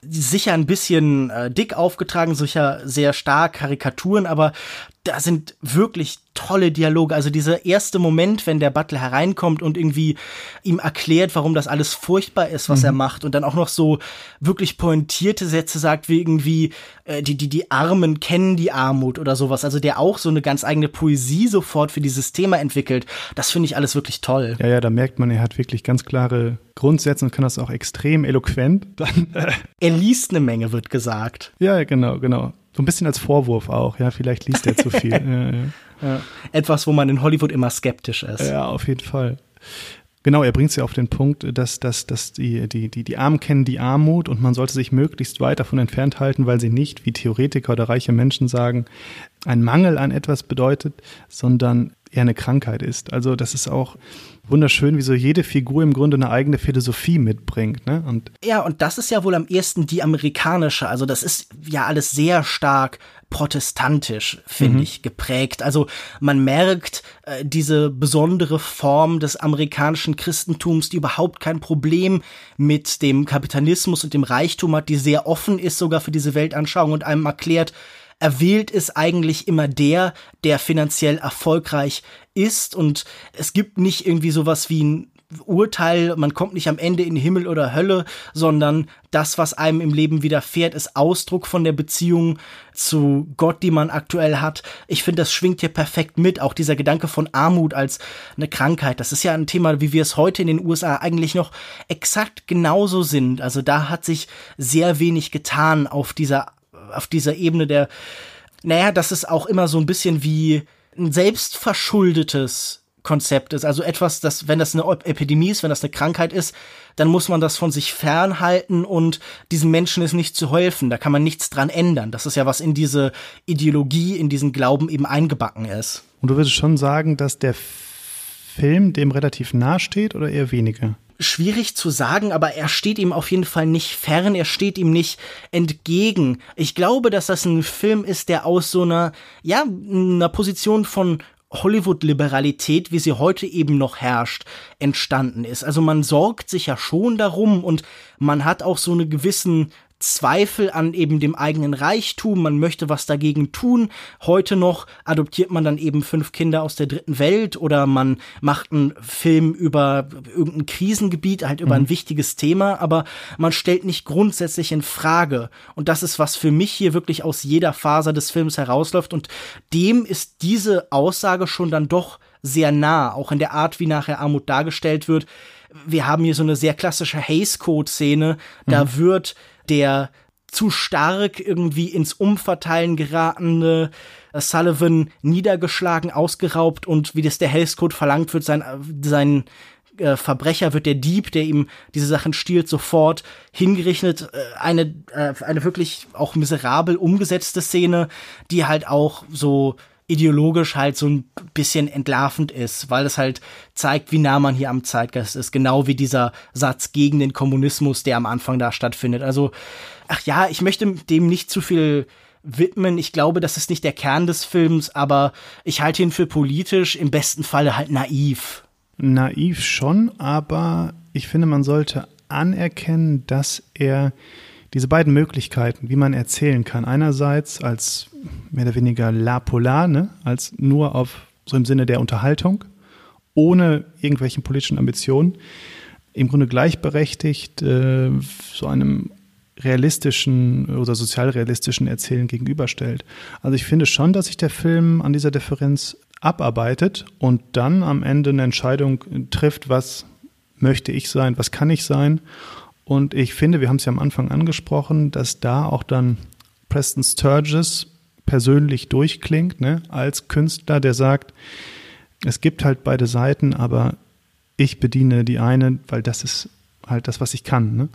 sicher ein bisschen äh, dick aufgetragen, sicher sehr stark Karikaturen, aber da sind wirklich tolle Dialoge. Also dieser erste Moment, wenn der Butler hereinkommt und irgendwie ihm erklärt, warum das alles furchtbar ist, was mhm. er macht und dann auch noch so wirklich pointierte Sätze sagt, wie irgendwie äh, die die die Armen kennen die Armut oder sowas. Also der auch so eine ganz eigene Poesie sofort für dieses Thema entwickelt. Das finde ich alles wirklich toll. Ja, ja, da merkt man, er hat wirklich ganz klare Grundsätze und kann das auch extrem eloquent. Dann, *laughs* äh er liest eine Menge, wird gesagt. Ja, genau, genau. So ein bisschen als Vorwurf auch, ja, vielleicht liest er zu *laughs* viel. ja, ja. Ja. Etwas, wo man in Hollywood immer skeptisch ist. Ja, auf jeden Fall. Genau, er bringt es ja auf den Punkt, dass, dass, dass die, die, die, die Armen kennen die Armut und man sollte sich möglichst weit davon entfernt halten, weil sie nicht, wie Theoretiker oder reiche Menschen sagen, ein Mangel an etwas bedeutet, sondern eher eine Krankheit ist. Also das ist auch wunderschön, wie so jede Figur im Grunde eine eigene Philosophie mitbringt. Ne? Und ja, und das ist ja wohl am ehesten die amerikanische. Also das ist ja alles sehr stark protestantisch, finde mhm. ich, geprägt. Also man merkt äh, diese besondere Form des amerikanischen Christentums, die überhaupt kein Problem mit dem Kapitalismus und dem Reichtum hat, die sehr offen ist sogar für diese Weltanschauung und einem erklärt, erwählt ist eigentlich immer der, der finanziell erfolgreich ist und es gibt nicht irgendwie sowas wie ein Urteil, man kommt nicht am Ende in Himmel oder Hölle, sondern das, was einem im Leben widerfährt, ist Ausdruck von der Beziehung zu Gott, die man aktuell hat. Ich finde, das schwingt hier perfekt mit. Auch dieser Gedanke von Armut als eine Krankheit. Das ist ja ein Thema, wie wir es heute in den USA eigentlich noch exakt genauso sind. Also da hat sich sehr wenig getan auf dieser auf dieser Ebene der, naja, dass es auch immer so ein bisschen wie ein selbstverschuldetes Konzept ist. Also etwas, das, wenn das eine Epidemie ist, wenn das eine Krankheit ist, dann muss man das von sich fernhalten und diesen Menschen ist nicht zu helfen. Da kann man nichts dran ändern. Das ist ja, was in diese Ideologie, in diesen Glauben eben eingebacken ist. Und du würdest schon sagen, dass der Film dem relativ nahe steht oder eher weniger? Schwierig zu sagen, aber er steht ihm auf jeden Fall nicht fern, er steht ihm nicht entgegen. Ich glaube, dass das ein Film ist, der aus so einer, ja, einer Position von Hollywood-Liberalität, wie sie heute eben noch herrscht, entstanden ist. Also man sorgt sich ja schon darum und man hat auch so eine gewissen Zweifel an eben dem eigenen Reichtum, man möchte was dagegen tun. Heute noch adoptiert man dann eben fünf Kinder aus der dritten Welt oder man macht einen Film über irgendein Krisengebiet, halt über mhm. ein wichtiges Thema, aber man stellt nicht grundsätzlich in Frage. Und das ist, was für mich hier wirklich aus jeder Phase des Films herausläuft. Und dem ist diese Aussage schon dann doch sehr nah, auch in der Art, wie nachher Armut dargestellt wird. Wir haben hier so eine sehr klassische Haze Code Szene. Da mhm. wird der zu stark irgendwie ins Umverteilen geratene äh, Sullivan niedergeschlagen, ausgeraubt und wie das der Hell's Code verlangt wird, sein, sein äh, Verbrecher wird der Dieb, der ihm diese Sachen stiehlt, sofort hingerichtet. Äh, eine, äh, eine wirklich auch miserabel umgesetzte Szene, die halt auch so ideologisch halt so ein bisschen entlarvend ist, weil es halt zeigt, wie nah man hier am Zeitgeist ist. Genau wie dieser Satz gegen den Kommunismus, der am Anfang da stattfindet. Also, ach ja, ich möchte dem nicht zu viel widmen. Ich glaube, das ist nicht der Kern des Films, aber ich halte ihn für politisch, im besten Falle halt naiv. Naiv schon, aber ich finde, man sollte anerkennen, dass er diese beiden Möglichkeiten, wie man erzählen kann, einerseits als mehr oder weniger la polar, ne, als nur auf so im Sinne der Unterhaltung, ohne irgendwelchen politischen Ambitionen, im Grunde gleichberechtigt äh, so einem realistischen oder sozialrealistischen Erzählen gegenüberstellt. Also ich finde schon, dass sich der Film an dieser Differenz abarbeitet und dann am Ende eine Entscheidung trifft, was möchte ich sein, was kann ich sein und ich finde, wir haben es ja am Anfang angesprochen, dass da auch dann Preston Sturges persönlich durchklingt, ne, als Künstler, der sagt, es gibt halt beide Seiten, aber ich bediene die eine, weil das ist halt das, was ich kann. Ne?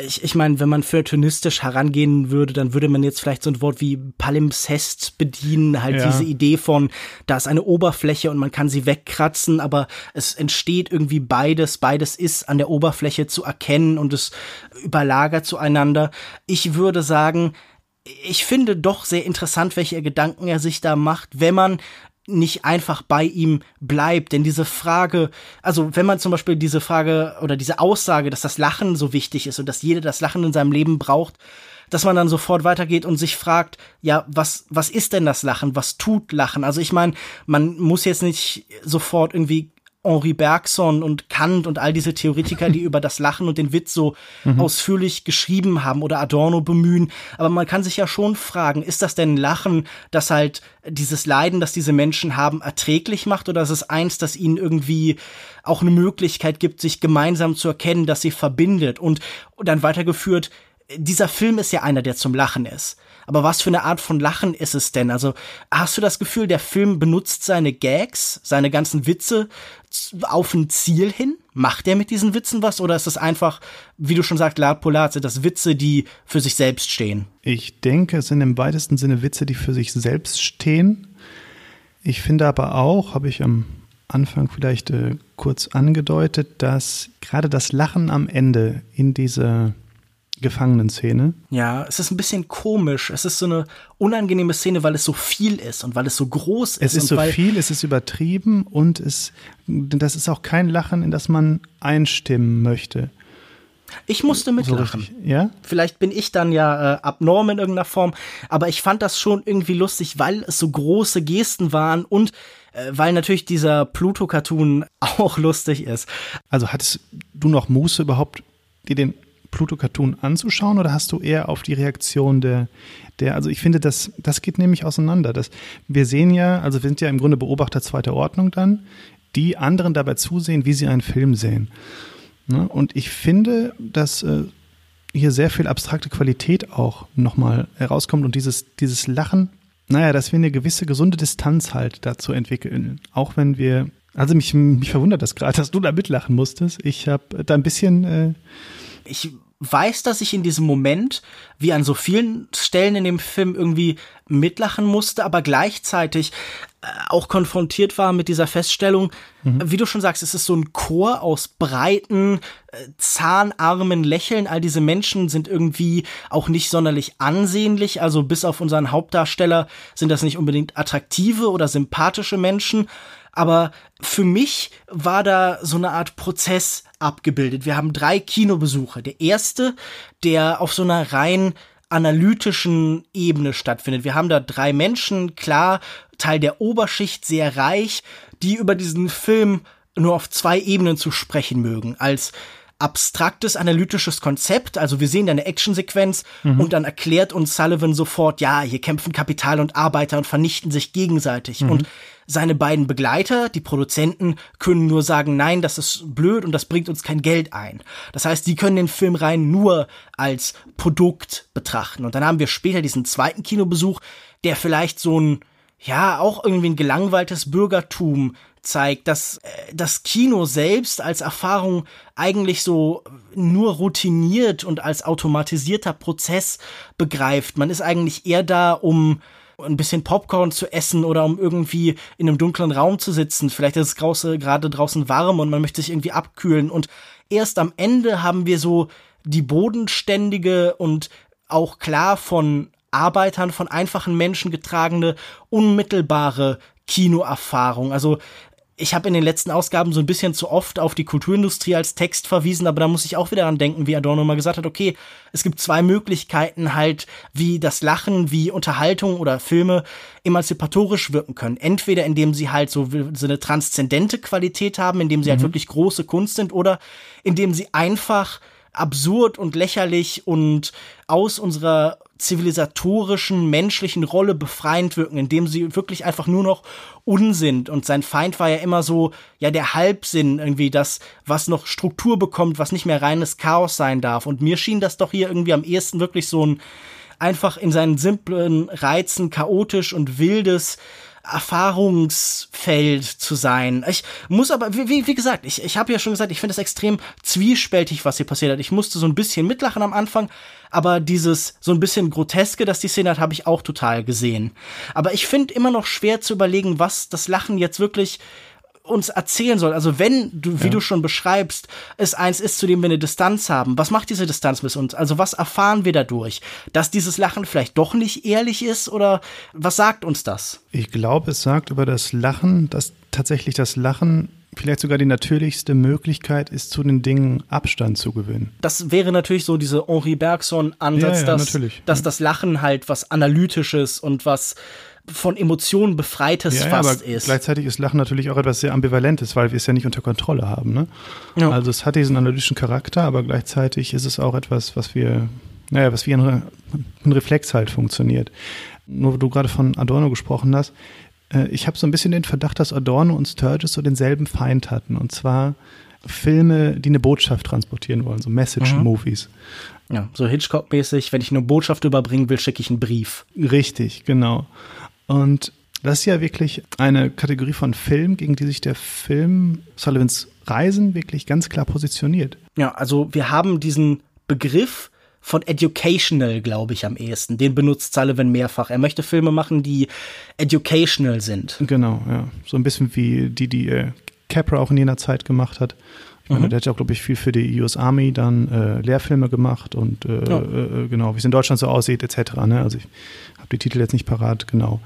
Ich, ich meine, wenn man feuilletonistisch herangehen würde, dann würde man jetzt vielleicht so ein Wort wie Palimpsest bedienen, halt ja. diese Idee von, da ist eine Oberfläche und man kann sie wegkratzen, aber es entsteht irgendwie beides, beides ist an der Oberfläche zu erkennen und es überlagert zueinander. Ich würde sagen, ich finde doch sehr interessant, welche Gedanken er sich da macht, wenn man nicht einfach bei ihm bleibt. Denn diese Frage, also wenn man zum Beispiel diese Frage oder diese Aussage, dass das Lachen so wichtig ist und dass jeder das Lachen in seinem Leben braucht, dass man dann sofort weitergeht und sich fragt, ja, was, was ist denn das Lachen? Was tut Lachen? Also ich meine, man muss jetzt nicht sofort irgendwie Henri Bergson und Kant und all diese Theoretiker, die *laughs* über das Lachen und den Witz so mhm. ausführlich geschrieben haben oder Adorno bemühen. Aber man kann sich ja schon fragen, ist das denn Lachen, das halt dieses Leiden, das diese Menschen haben, erträglich macht oder ist es eins, das ihnen irgendwie auch eine Möglichkeit gibt, sich gemeinsam zu erkennen, dass sie verbindet und, und dann weitergeführt, dieser Film ist ja einer, der zum Lachen ist. Aber was für eine Art von Lachen ist es denn? Also hast du das Gefühl, der Film benutzt seine Gags, seine ganzen Witze auf ein Ziel hin? Macht er mit diesen Witzen was? Oder ist es einfach, wie du schon sagst, La Polazzi, das Witze, die für sich selbst stehen? Ich denke, es sind im weitesten Sinne Witze, die für sich selbst stehen. Ich finde aber auch, habe ich am Anfang vielleicht äh, kurz angedeutet, dass gerade das Lachen am Ende in dieser Gefangenenszene. Ja, es ist ein bisschen komisch. Es ist so eine unangenehme Szene, weil es so viel ist und weil es so groß ist. Es ist so viel, es ist übertrieben und es, das ist auch kein Lachen, in das man einstimmen möchte. Ich musste mitlachen. So ja? Vielleicht bin ich dann ja äh, abnorm in irgendeiner Form, aber ich fand das schon irgendwie lustig, weil es so große Gesten waren und äh, weil natürlich dieser Pluto-Cartoon *laughs* auch lustig ist. Also hattest du noch Muße überhaupt, dir den Pluto-Cartoon anzuschauen oder hast du eher auf die Reaktion der, der, also ich finde, das, das geht nämlich auseinander. Das, wir sehen ja, also wir sind ja im Grunde Beobachter zweiter Ordnung dann, die anderen dabei zusehen, wie sie einen Film sehen. Ne? Und ich finde, dass äh, hier sehr viel abstrakte Qualität auch nochmal herauskommt und dieses, dieses Lachen, naja, dass wir eine gewisse gesunde Distanz halt dazu entwickeln. Auch wenn wir, also mich, mich verwundert das gerade, dass du da mitlachen musstest. Ich habe da ein bisschen äh, ich weiß, dass ich in diesem Moment, wie an so vielen Stellen in dem Film, irgendwie mitlachen musste, aber gleichzeitig äh, auch konfrontiert war mit dieser Feststellung, mhm. wie du schon sagst, es ist so ein Chor aus breiten, äh, zahnarmen Lächeln. All diese Menschen sind irgendwie auch nicht sonderlich ansehnlich. Also bis auf unseren Hauptdarsteller sind das nicht unbedingt attraktive oder sympathische Menschen. Aber für mich war da so eine Art Prozess abgebildet. Wir haben drei Kinobesuche. Der erste, der auf so einer rein analytischen Ebene stattfindet. Wir haben da drei Menschen, klar, Teil der Oberschicht, sehr reich, die über diesen Film nur auf zwei Ebenen zu sprechen mögen. Als abstraktes analytisches Konzept. Also wir sehen da eine Actionsequenz mhm. und dann erklärt uns Sullivan sofort, ja, hier kämpfen Kapital und Arbeiter und vernichten sich gegenseitig. Mhm. Und seine beiden Begleiter, die Produzenten, können nur sagen, nein, das ist blöd und das bringt uns kein Geld ein. Das heißt, die können den Film rein nur als Produkt betrachten. Und dann haben wir später diesen zweiten Kinobesuch, der vielleicht so ein, ja, auch irgendwie ein gelangweiltes Bürgertum zeigt, dass äh, das Kino selbst als Erfahrung eigentlich so nur routiniert und als automatisierter Prozess begreift. Man ist eigentlich eher da, um ein bisschen Popcorn zu essen oder um irgendwie in einem dunklen Raum zu sitzen. Vielleicht ist es gerade draußen warm und man möchte sich irgendwie abkühlen. Und erst am Ende haben wir so die bodenständige und auch klar von Arbeitern, von einfachen Menschen getragene, unmittelbare Kinoerfahrung. Also ich habe in den letzten Ausgaben so ein bisschen zu oft auf die Kulturindustrie als Text verwiesen, aber da muss ich auch wieder dran denken, wie Adorno mal gesagt hat, okay, es gibt zwei Möglichkeiten halt, wie das Lachen, wie Unterhaltung oder Filme emanzipatorisch wirken können. Entweder indem sie halt so, so eine transzendente Qualität haben, indem sie halt mhm. halt wirklich große Kunst sind, oder indem sie einfach absurd und lächerlich und aus unserer zivilisatorischen, menschlichen Rolle befreiend wirken, indem sie wirklich einfach nur noch Unsinn und sein Feind war ja immer so, ja, der Halbsinn irgendwie, das, was noch Struktur bekommt, was nicht mehr reines Chaos sein darf. Und mir schien das doch hier irgendwie am ehesten wirklich so ein einfach in seinen simplen Reizen chaotisch und wildes Erfahrungsfeld zu sein. Ich muss aber, wie, wie gesagt, ich, ich habe ja schon gesagt, ich finde es extrem zwiespältig, was hier passiert hat. Ich musste so ein bisschen mitlachen am Anfang, aber dieses so ein bisschen groteske, das die Szene hat, habe ich auch total gesehen. Aber ich finde immer noch schwer zu überlegen, was das Lachen jetzt wirklich uns erzählen soll. Also wenn du, wie ja. du schon beschreibst, es eins ist, zu dem wir eine Distanz haben. Was macht diese Distanz mit uns? Also was erfahren wir dadurch? Dass dieses Lachen vielleicht doch nicht ehrlich ist oder was sagt uns das? Ich glaube, es sagt über das Lachen, dass tatsächlich das Lachen vielleicht sogar die natürlichste Möglichkeit ist, zu den Dingen Abstand zu gewinnen. Das wäre natürlich so diese Henri Bergson-Ansatz, ja, ja, dass, dass das Lachen halt was Analytisches und was von Emotionen befreites ja, fast aber ist. Gleichzeitig ist Lachen natürlich auch etwas sehr Ambivalentes, weil wir es ja nicht unter Kontrolle haben. Ne? Ja. Also es hat diesen analytischen Charakter, aber gleichzeitig ist es auch etwas, was wir, naja, was wie ein, ein Reflex halt funktioniert. Nur wo du gerade von Adorno gesprochen hast, äh, ich habe so ein bisschen den Verdacht, dass Adorno und Sturges so denselben Feind hatten. Und zwar Filme, die eine Botschaft transportieren wollen, so Message-Movies. Mhm. Ja, so Hitchcock-mäßig, wenn ich eine Botschaft überbringen will, schicke ich einen Brief. Richtig, genau. Und das ist ja wirklich eine Kategorie von Film, gegen die sich der Film Sullivans Reisen wirklich ganz klar positioniert. Ja, also wir haben diesen Begriff von educational, glaube ich, am ehesten. Den benutzt Sullivan mehrfach. Er möchte Filme machen, die educational sind. Genau, ja. So ein bisschen wie die, die äh, Capra auch in jener Zeit gemacht hat. Ich meine, mhm. der hat ja auch, glaube ich, viel für die US Army dann äh, Lehrfilme gemacht und äh, ja. äh, genau, wie es in Deutschland so aussieht, etc. Ne? Also ich habe die Titel jetzt nicht parat, genau.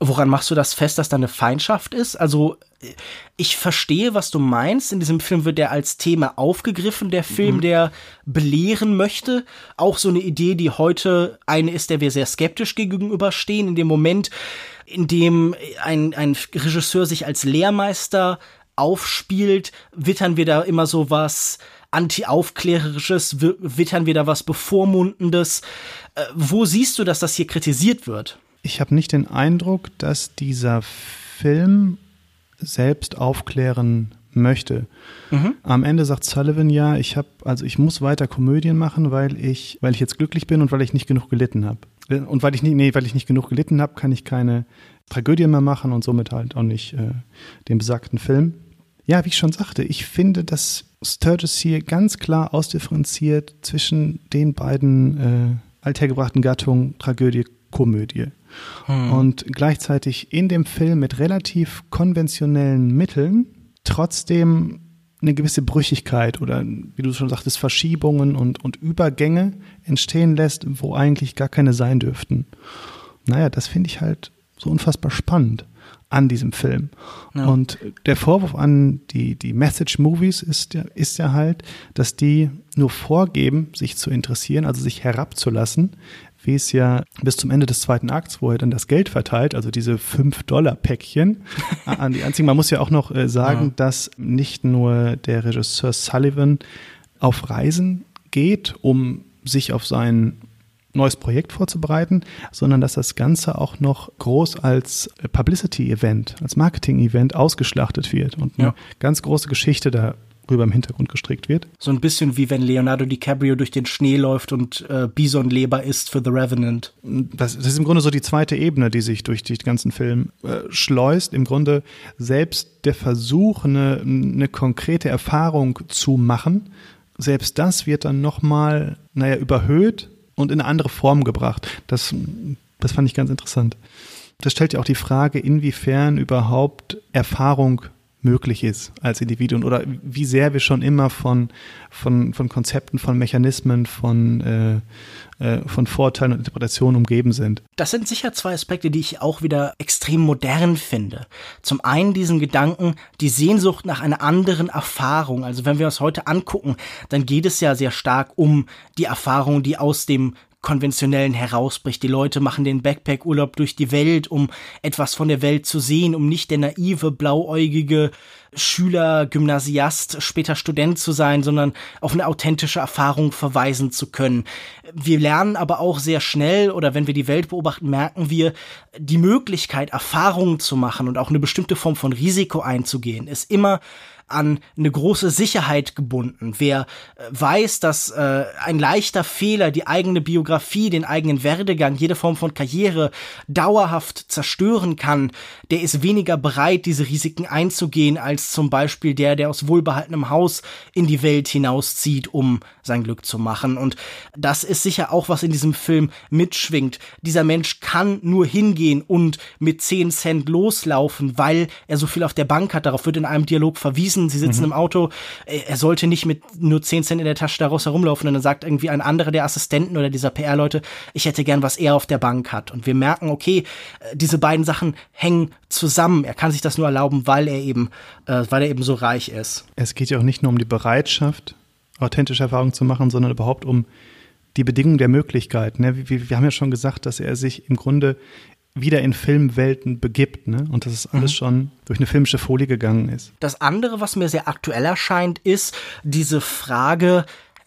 Woran machst du das fest, dass da eine Feindschaft ist? Also ich verstehe, was du meinst. In diesem Film wird der als Thema aufgegriffen, der Film, mhm. der belehren möchte. Auch so eine Idee, die heute eine ist, der wir sehr skeptisch gegenüberstehen. In dem Moment, in dem ein, ein Regisseur sich als Lehrmeister aufspielt, wittern wir da immer so was anti-aufklärerisches, wittern wir da was bevormundendes. Äh, wo siehst du, dass das hier kritisiert wird? Ich habe nicht den Eindruck, dass dieser Film selbst aufklären möchte. Mhm. Am Ende sagt Sullivan ja, ich habe, also ich muss weiter Komödien machen, weil ich, weil ich jetzt glücklich bin und weil ich nicht genug gelitten habe. Und weil ich nicht, nee, weil ich nicht genug gelitten habe, kann ich keine Tragödien mehr machen und somit halt auch nicht äh, den besagten Film. Ja, wie ich schon sagte, ich finde, dass Sturgis hier ganz klar ausdifferenziert zwischen den beiden äh, althergebrachten Gattungen Tragödie, Komödie. Hm. Und gleichzeitig in dem Film mit relativ konventionellen Mitteln trotzdem eine gewisse Brüchigkeit oder, wie du schon sagtest, Verschiebungen und, und Übergänge entstehen lässt, wo eigentlich gar keine sein dürften. Naja, das finde ich halt so unfassbar spannend an diesem Film. Ja. Und der Vorwurf an die, die Message-Movies ist, ja, ist ja halt, dass die nur vorgeben, sich zu interessieren, also sich herabzulassen, wie es ja bis zum Ende des zweiten Akts, wo er dann das Geld verteilt, also diese 5-Dollar-Päckchen *laughs* an die einzigen. Man muss ja auch noch äh, sagen, ja. dass nicht nur der Regisseur Sullivan auf Reisen geht, um sich auf sein neues Projekt vorzubereiten, sondern dass das Ganze auch noch groß als Publicity-Event, als Marketing-Event ausgeschlachtet wird und eine ja. ganz große Geschichte da rüber im Hintergrund gestrickt wird. So ein bisschen wie wenn Leonardo DiCaprio durch den Schnee läuft und äh, Bisonleber isst für The Revenant. Das, das, ist im Grunde so die zweite Ebene, die sich durch den ganzen Film äh, schleust. Im Grunde selbst der Versuch, eine, eine konkrete Erfahrung zu machen, selbst das wird dann nochmal, naja, überhöht und in eine andere Form gebracht. Das, das fand ich ganz interessant. Das stellt ja auch die Frage, inwiefern überhaupt Erfahrung möglich ist als Individuen oder wie sehr wir schon immer von, von, von Konzepten, von Mechanismen, von, äh, äh, von Vorteilen und Interpretationen umgeben sind. Das sind sicher zwei Aspekte, die ich auch wieder extrem modern finde. Zum einen diesen Gedanken, die Sehnsucht nach einer anderen Erfahrung. Also wenn wir uns heute angucken, dann geht es ja sehr stark um die Erfahrung, die aus dem konventionellen herausbricht. Die Leute machen den Backpack-Urlaub durch die Welt, um etwas von der Welt zu sehen, um nicht der naive, blauäugige Schüler, Gymnasiast, später Student zu sein, sondern auf eine authentische Erfahrung verweisen zu können. Wir lernen aber auch sehr schnell oder wenn wir die Welt beobachten, merken wir, die Möglichkeit, Erfahrungen zu machen und auch eine bestimmte Form von Risiko einzugehen, ist immer an eine große Sicherheit gebunden. Wer äh, weiß, dass äh, ein leichter Fehler die eigene Biografie, den eigenen Werdegang, jede Form von Karriere dauerhaft zerstören kann, der ist weniger bereit, diese Risiken einzugehen, als zum Beispiel der, der aus wohlbehaltenem Haus in die Welt hinauszieht, um sein Glück zu machen. Und das ist sicher auch, was in diesem Film mitschwingt. Dieser Mensch kann nur hingehen und mit 10 Cent loslaufen, weil er so viel auf der Bank hat. Darauf wird in einem Dialog verwiesen. Sie sitzen mhm. im Auto. Er sollte nicht mit nur 10 Cent in der Tasche daraus herumlaufen. Und dann sagt irgendwie ein anderer der Assistenten oder dieser PR-Leute, ich hätte gern, was er auf der Bank hat. Und wir merken, okay, äh, diese beiden Sachen hängen zusammen. Er kann sich das nur erlauben, weil er eben, äh, weil er eben so reich ist. Es geht ja auch nicht nur um die Bereitschaft, authentische Erfahrungen zu machen, sondern überhaupt um die Bedingungen der Möglichkeit. Ne? Wir, wir, haben ja schon gesagt, dass er sich im Grunde wieder in Filmwelten begibt, ne? Und dass es alles mhm. schon durch eine filmische Folie gegangen ist. Das andere, was mir sehr aktuell erscheint, ist diese Frage,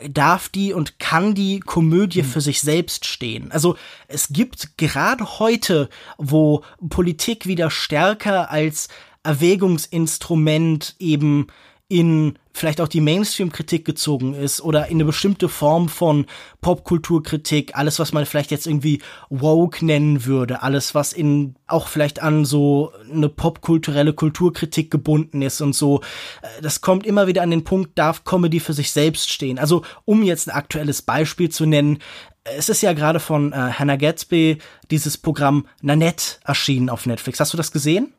darf die und kann die Komödie mhm. für sich selbst stehen. Also es gibt gerade heute, wo Politik wieder stärker als Erwägungsinstrument eben in vielleicht auch die Mainstream-Kritik gezogen ist oder in eine bestimmte Form von Popkulturkritik, alles, was man vielleicht jetzt irgendwie woke nennen würde, alles, was in auch vielleicht an so eine popkulturelle Kulturkritik gebunden ist und so, äh, das kommt immer wieder an den Punkt, darf Comedy für sich selbst stehen. Also, um jetzt ein aktuelles Beispiel zu nennen, es ist ja gerade von äh, Hannah Gatsby dieses Programm Nanette erschienen auf Netflix. Hast du das gesehen?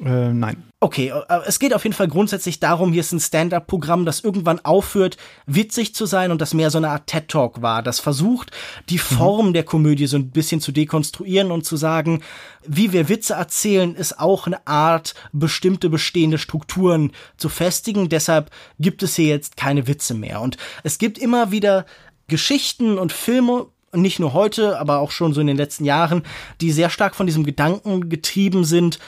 Äh, nein. Okay, äh, es geht auf jeden Fall grundsätzlich darum, hier ist ein Stand-up-Programm, das irgendwann aufhört, witzig zu sein und das mehr so eine Art TED-Talk war, das versucht, die mhm. Form mhm. der Komödie so ein bisschen zu dekonstruieren und zu sagen, wie wir Witze erzählen, ist auch eine Art, bestimmte bestehende Strukturen zu festigen. Deshalb gibt es hier jetzt keine Witze mehr. Und es gibt immer wieder Geschichten und Filme, nicht nur heute, aber auch schon so in den letzten Jahren, die sehr stark von diesem Gedanken getrieben sind,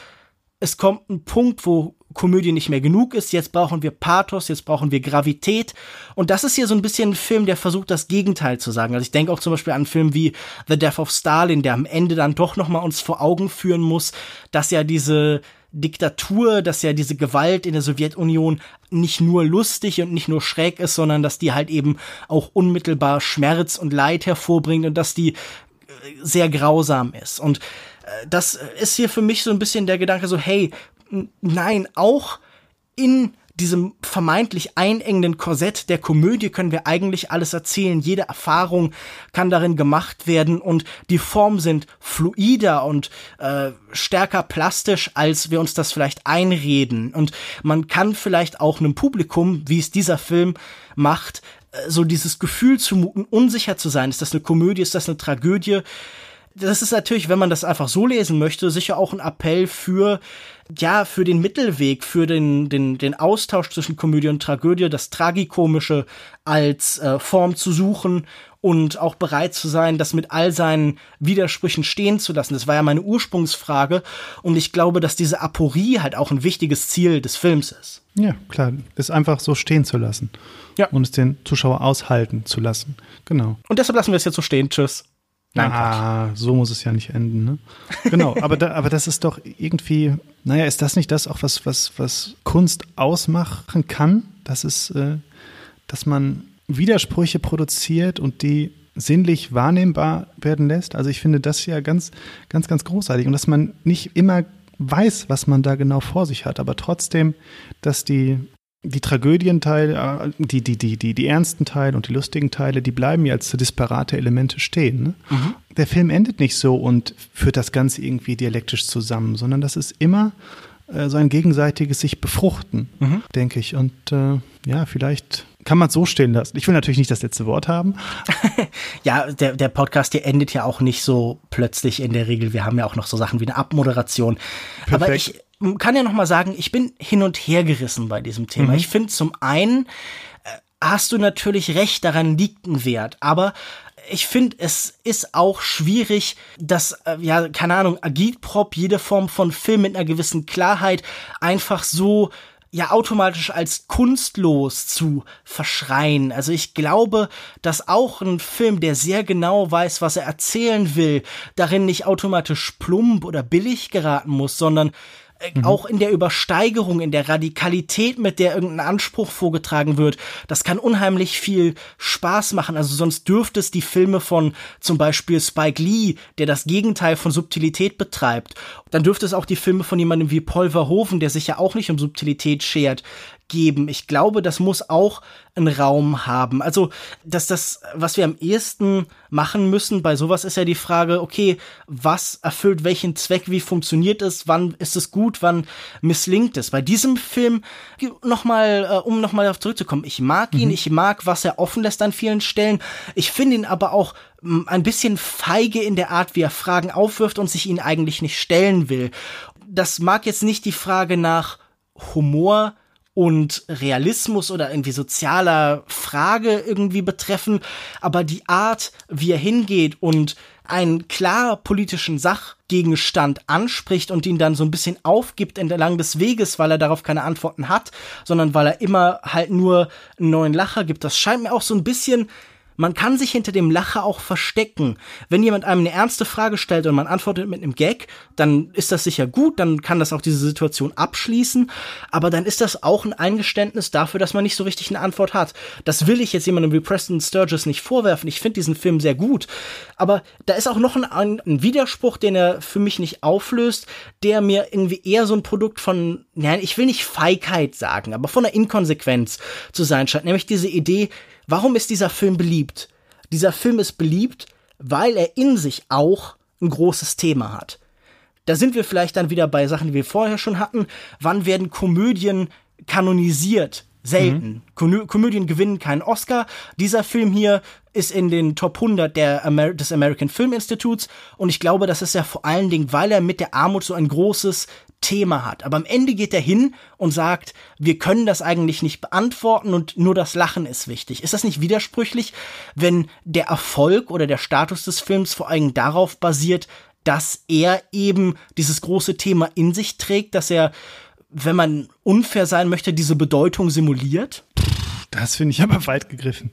es kommt ein Punkt, wo Komödie nicht mehr genug ist. Jetzt brauchen wir Pathos, jetzt brauchen wir Gravität. Und das ist hier so ein bisschen ein Film, der versucht, das Gegenteil zu sagen. Also ich denke auch zum Beispiel an einen Film wie The Death of Stalin, der am Ende dann doch nochmal uns vor Augen führen muss, dass ja diese Diktatur, dass ja diese Gewalt in der Sowjetunion nicht nur lustig und nicht nur schräg ist, sondern dass die halt eben auch unmittelbar Schmerz und Leid hervorbringt und dass die äh, sehr grausam ist. Und das ist hier für mich so ein bisschen der Gedanke so, hey, nein, auch in diesem vermeintlich einengenden Korsett der Komödie können wir eigentlich alles erzählen. Jede Erfahrung kann darin gemacht werden und die Formen sind fluider und äh, stärker plastisch, als wir uns das vielleicht einreden. Und man kann vielleicht auch einem Publikum, wie es dieser Film macht, äh, so dieses Gefühl zumuten, unsicher zu sein. Ist das eine Komödie? Ist das eine Tragödie? Das ist natürlich, wenn man das einfach so lesen möchte, sicher auch ein Appell für, ja, für den Mittelweg, für den, den, den Austausch zwischen Komödie und Tragödie, das Tragikomische als äh, Form zu suchen und auch bereit zu sein, das mit all seinen Widersprüchen stehen zu lassen. Das war ja meine Ursprungsfrage und ich glaube, dass diese Aporie halt auch ein wichtiges Ziel des Films ist. Ja, klar, es einfach so stehen zu lassen. Ja. Und es den Zuschauer aushalten zu lassen. Genau. Und deshalb lassen wir es jetzt so stehen. Tschüss. Nein, ah, so muss es ja nicht enden. Ne? Genau, aber, da, aber das ist doch irgendwie, naja, ist das nicht das auch, was, was, was Kunst ausmachen kann? Das ist, äh, dass man Widersprüche produziert und die sinnlich wahrnehmbar werden lässt. Also ich finde das ja ganz, ganz, ganz großartig. Und dass man nicht immer weiß, was man da genau vor sich hat, aber trotzdem, dass die die Tragödienteile, äh, die, die, die, die, die ernsten Teile und die lustigen Teile, die bleiben ja als disparate Elemente stehen. Ne? Mhm. Der Film endet nicht so und führt das Ganze irgendwie dialektisch zusammen, sondern das ist immer äh, so ein gegenseitiges sich befruchten, mhm. denke ich. Und äh, ja, vielleicht kann man es so stehen lassen. Ich will natürlich nicht das letzte Wort haben. *laughs* ja, der, der Podcast hier endet ja auch nicht so plötzlich in der Regel. Wir haben ja auch noch so Sachen wie eine Abmoderation. Perfekt. Aber ich kann ja noch mal sagen, ich bin hin und her gerissen bei diesem Thema. Mhm. Ich finde zum einen äh, hast du natürlich recht, daran liegt ein Wert, aber ich finde, es ist auch schwierig, dass, äh, ja, keine Ahnung, Agitprop, jede Form von Film mit einer gewissen Klarheit einfach so ja automatisch als kunstlos zu verschreien. Also ich glaube, dass auch ein Film, der sehr genau weiß, was er erzählen will, darin nicht automatisch plump oder billig geraten muss, sondern mhm. auch in der Übersteigerung, in der Radikalität, mit der irgendein Anspruch vorgetragen wird, das kann unheimlich viel Spaß machen. Also sonst dürfte es die Filme von zum Beispiel Spike Lee, der das Gegenteil von Subtilität betreibt, dann dürfte es auch die Filme von jemandem wie Paul Verhoeven, der sich ja auch nicht um Subtilität schert, geben. Ich glaube, das muss auch einen Raum haben. Also, dass das, was wir am ehesten machen müssen bei sowas ist ja die Frage, okay, was erfüllt welchen Zweck, wie funktioniert es, wann ist es gut, wann misslingt es. Bei diesem Film, nochmal, äh, um nochmal darauf zurückzukommen, ich mag ihn, mhm. ich mag, was er offen lässt an vielen Stellen. Ich finde ihn aber auch ein bisschen feige in der Art, wie er Fragen aufwirft und sich ihnen eigentlich nicht stellen will. Das mag jetzt nicht die Frage nach Humor und Realismus oder irgendwie sozialer Frage irgendwie betreffen, aber die Art, wie er hingeht und einen klar politischen Sachgegenstand anspricht und ihn dann so ein bisschen aufgibt entlang des Weges, weil er darauf keine Antworten hat, sondern weil er immer halt nur einen neuen Lacher gibt. Das scheint mir auch so ein bisschen man kann sich hinter dem Lacher auch verstecken. Wenn jemand einem eine ernste Frage stellt und man antwortet mit einem Gag, dann ist das sicher gut, dann kann das auch diese Situation abschließen, aber dann ist das auch ein Eingeständnis dafür, dass man nicht so richtig eine Antwort hat. Das will ich jetzt jemandem wie Preston Sturges nicht vorwerfen. Ich finde diesen Film sehr gut, aber da ist auch noch ein, ein, Widerspruch, den er für mich nicht auflöst, der mir irgendwie eher so ein Produkt von, nein, ich will nicht Feigheit sagen, aber von der Inkonsequenz zu sein scheint, nämlich diese Idee, Warum ist dieser Film beliebt? Dieser Film ist beliebt, weil er in sich auch ein großes Thema hat. Da sind wir vielleicht dann wieder bei Sachen, die wir vorher schon hatten. Wann werden Komödien kanonisiert? Selten. Mhm. Komödien gewinnen keinen Oscar. Dieser Film hier ist in den Top 100 der Amer des American Film Institutes und ich glaube, das ist ja vor allen Dingen, weil er mit der Armut so ein großes Thema hat. Aber am Ende geht er hin und sagt, wir können das eigentlich nicht beantworten und nur das Lachen ist wichtig. Ist das nicht widersprüchlich, wenn der Erfolg oder der Status des Films vor allem darauf basiert, dass er eben dieses große Thema in sich trägt, dass er, wenn man unfair sein möchte, diese Bedeutung simuliert? Das finde ich aber weit gegriffen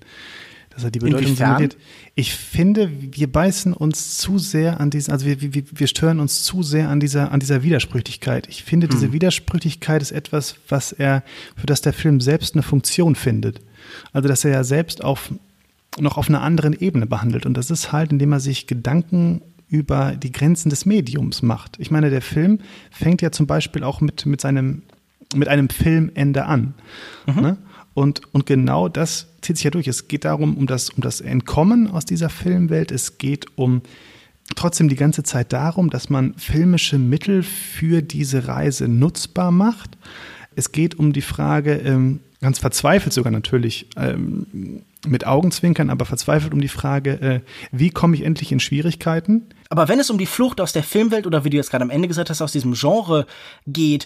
dass er die Bedeutung simuliert. Ich finde, wir beißen uns zu sehr an diesen, also wir, wir, wir stören uns zu sehr an dieser, an dieser Widersprüchlichkeit. Ich finde, diese hm. Widersprüchlichkeit ist etwas, was er, für das der Film selbst eine Funktion findet. Also, dass er ja selbst auf, noch auf einer anderen Ebene behandelt. Und das ist halt, indem er sich Gedanken über die Grenzen des Mediums macht. Ich meine, der Film fängt ja zum Beispiel auch mit, mit seinem, mit einem Filmende an. Mhm. Ne? Und, und genau das zieht sich ja durch. Es geht darum, um das, um das Entkommen aus dieser Filmwelt. Es geht um trotzdem die ganze Zeit darum, dass man filmische Mittel für diese Reise nutzbar macht. Es geht um die Frage, ähm, ganz verzweifelt sogar natürlich, ähm, mit Augenzwinkern, aber verzweifelt um die Frage, äh, wie komme ich endlich in Schwierigkeiten? Aber wenn es um die Flucht aus der Filmwelt oder wie du jetzt gerade am Ende gesagt hast, aus diesem Genre geht,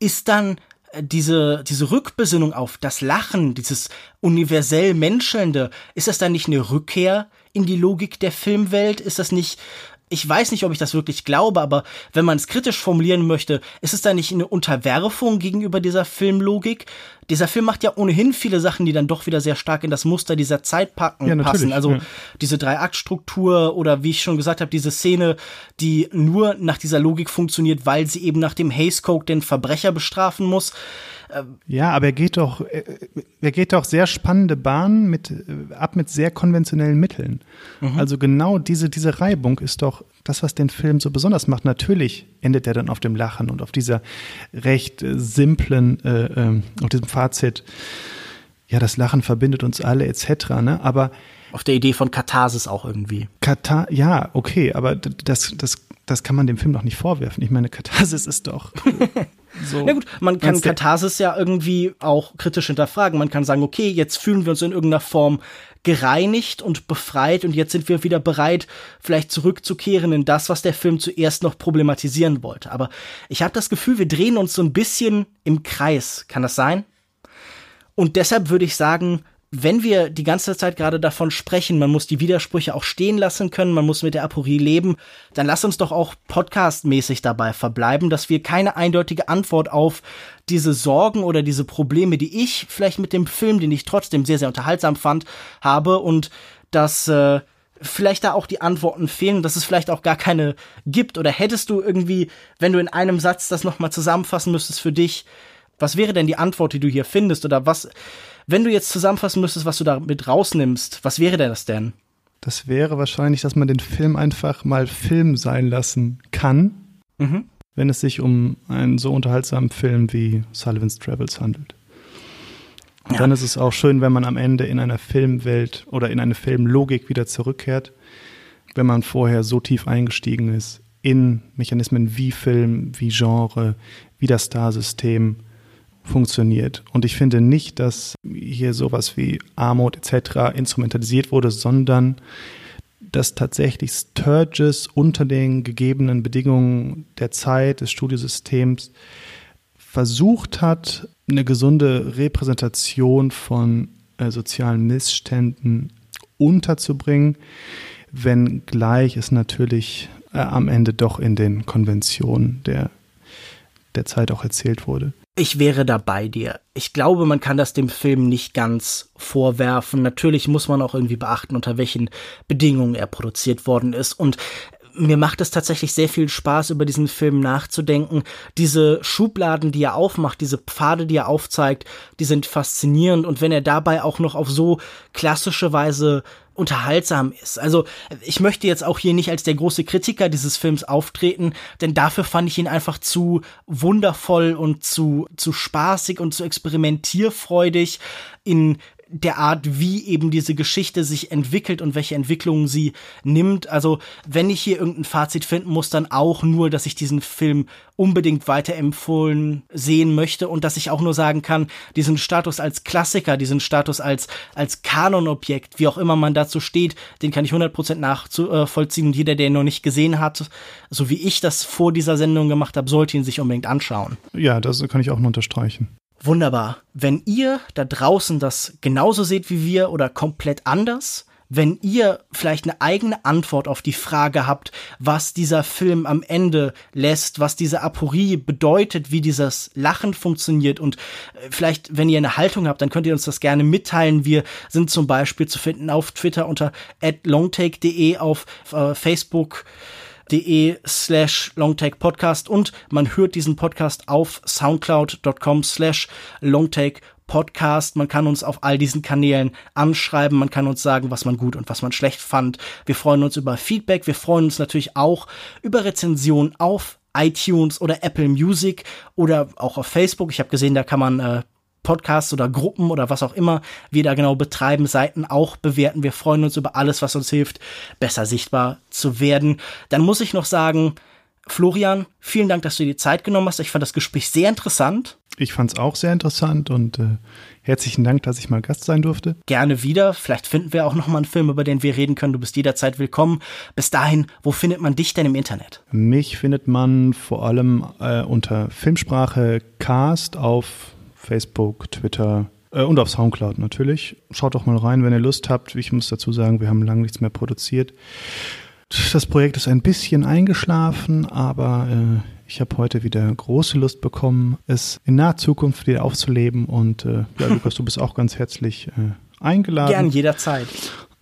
ist dann diese, diese Rückbesinnung auf das Lachen, dieses universell Menschelnde, ist das dann nicht eine Rückkehr in die Logik der Filmwelt? Ist das nicht ich weiß nicht, ob ich das wirklich glaube, aber wenn man es kritisch formulieren möchte, ist es da nicht eine Unterwerfung gegenüber dieser Filmlogik? Dieser Film macht ja ohnehin viele Sachen, die dann doch wieder sehr stark in das Muster dieser Zeit packen, ja, passen. Also ja. diese Drei-Akt-Struktur oder wie ich schon gesagt habe, diese Szene, die nur nach dieser Logik funktioniert, weil sie eben nach dem Haze Code den Verbrecher bestrafen muss. Ja, aber er geht doch, er geht doch sehr spannende Bahnen mit, äh, ab mit sehr konventionellen Mitteln. Mhm. Also genau diese, diese Reibung ist doch das, was den Film so besonders macht. Natürlich endet er dann auf dem Lachen und auf dieser recht äh, simplen, äh, äh, auf diesem Fazit, ja, das Lachen verbindet uns alle etc. Ne? Aber auf der Idee von Katharsis auch irgendwie. Katar, ja, okay, aber das, das, das kann man dem Film doch nicht vorwerfen. Ich meine, Katharsis ist doch *laughs* So. Na gut, man kann Katharsis ja irgendwie auch kritisch hinterfragen. Man kann sagen, okay, jetzt fühlen wir uns in irgendeiner Form gereinigt und befreit und jetzt sind wir wieder bereit, vielleicht zurückzukehren in das, was der Film zuerst noch problematisieren wollte. Aber ich habe das Gefühl, wir drehen uns so ein bisschen im Kreis. Kann das sein? Und deshalb würde ich sagen, wenn wir die ganze Zeit gerade davon sprechen, man muss die Widersprüche auch stehen lassen können, man muss mit der Aporie leben, dann lass uns doch auch podcastmäßig dabei verbleiben, dass wir keine eindeutige Antwort auf diese Sorgen oder diese Probleme, die ich vielleicht mit dem Film, den ich trotzdem sehr, sehr unterhaltsam fand, habe und dass äh, vielleicht da auch die Antworten fehlen, dass es vielleicht auch gar keine gibt? Oder hättest du irgendwie, wenn du in einem Satz das nochmal zusammenfassen müsstest für dich, was wäre denn die Antwort, die du hier findest? Oder was, wenn du jetzt zusammenfassen müsstest, was du da mit rausnimmst, was wäre denn das denn? Das wäre wahrscheinlich, dass man den Film einfach mal Film sein lassen kann, mhm. wenn es sich um einen so unterhaltsamen Film wie Sullivan's Travels handelt. Und ja. dann ist es auch schön, wenn man am Ende in einer Filmwelt oder in eine Filmlogik wieder zurückkehrt, wenn man vorher so tief eingestiegen ist in Mechanismen wie Film, wie Genre, wie das Starsystem funktioniert. Und ich finde nicht, dass hier sowas wie Armut etc. instrumentalisiert wurde, sondern dass tatsächlich Sturges unter den gegebenen Bedingungen der Zeit, des Studiosystems versucht hat, eine gesunde Repräsentation von äh, sozialen Missständen unterzubringen, wenngleich es natürlich äh, am Ende doch in den Konventionen der, der Zeit auch erzählt wurde. Ich wäre da bei dir. Ich glaube, man kann das dem Film nicht ganz vorwerfen. Natürlich muss man auch irgendwie beachten, unter welchen Bedingungen er produziert worden ist. Und mir macht es tatsächlich sehr viel Spaß, über diesen Film nachzudenken. Diese Schubladen, die er aufmacht, diese Pfade, die er aufzeigt, die sind faszinierend. Und wenn er dabei auch noch auf so klassische Weise unterhaltsam ist. Also ich möchte jetzt auch hier nicht als der große Kritiker dieses Films auftreten, denn dafür fand ich ihn einfach zu wundervoll und zu, zu spaßig und zu experimentierfreudig in der Art, wie eben diese Geschichte sich entwickelt und welche Entwicklungen sie nimmt. Also, wenn ich hier irgendein Fazit finden muss, dann auch nur, dass ich diesen Film unbedingt weiterempfohlen sehen möchte und dass ich auch nur sagen kann, diesen Status als Klassiker, diesen Status als, als Kanonobjekt, wie auch immer man dazu steht, den kann ich 100% nachvollziehen und jeder, der ihn noch nicht gesehen hat, so wie ich das vor dieser Sendung gemacht habe, sollte ihn sich unbedingt anschauen. Ja, das kann ich auch nur unterstreichen. Wunderbar. Wenn ihr da draußen das genauso seht wie wir oder komplett anders, wenn ihr vielleicht eine eigene Antwort auf die Frage habt, was dieser Film am Ende lässt, was diese Aporie bedeutet, wie dieses Lachen funktioniert und äh, vielleicht, wenn ihr eine Haltung habt, dann könnt ihr uns das gerne mitteilen. Wir sind zum Beispiel zu finden auf Twitter unter longtake.de, auf äh, Facebook de slash longtakepodcast und man hört diesen Podcast auf soundcloud.com slash longtakepodcast. Man kann uns auf all diesen Kanälen anschreiben, man kann uns sagen, was man gut und was man schlecht fand. Wir freuen uns über Feedback, wir freuen uns natürlich auch über Rezensionen auf iTunes oder Apple Music oder auch auf Facebook. Ich habe gesehen, da kann man äh, Podcasts oder Gruppen oder was auch immer wir da genau betreiben, Seiten auch bewerten. Wir freuen uns über alles, was uns hilft, besser sichtbar zu werden. Dann muss ich noch sagen, Florian, vielen Dank, dass du dir die Zeit genommen hast. Ich fand das Gespräch sehr interessant. Ich fand es auch sehr interessant und äh, herzlichen Dank, dass ich mal Gast sein durfte. Gerne wieder. Vielleicht finden wir auch noch mal einen Film, über den wir reden können. Du bist jederzeit willkommen. Bis dahin, wo findet man dich denn im Internet? Mich findet man vor allem äh, unter Filmsprache Cast auf Facebook, Twitter äh, und auf Soundcloud natürlich. Schaut doch mal rein, wenn ihr Lust habt. Ich muss dazu sagen, wir haben lange nichts mehr produziert. Das Projekt ist ein bisschen eingeschlafen, aber äh, ich habe heute wieder große Lust bekommen, es in naher Zukunft wieder aufzuleben. Und äh, ja, *laughs* Lukas, du bist auch ganz herzlich äh, eingeladen. Gern jederzeit.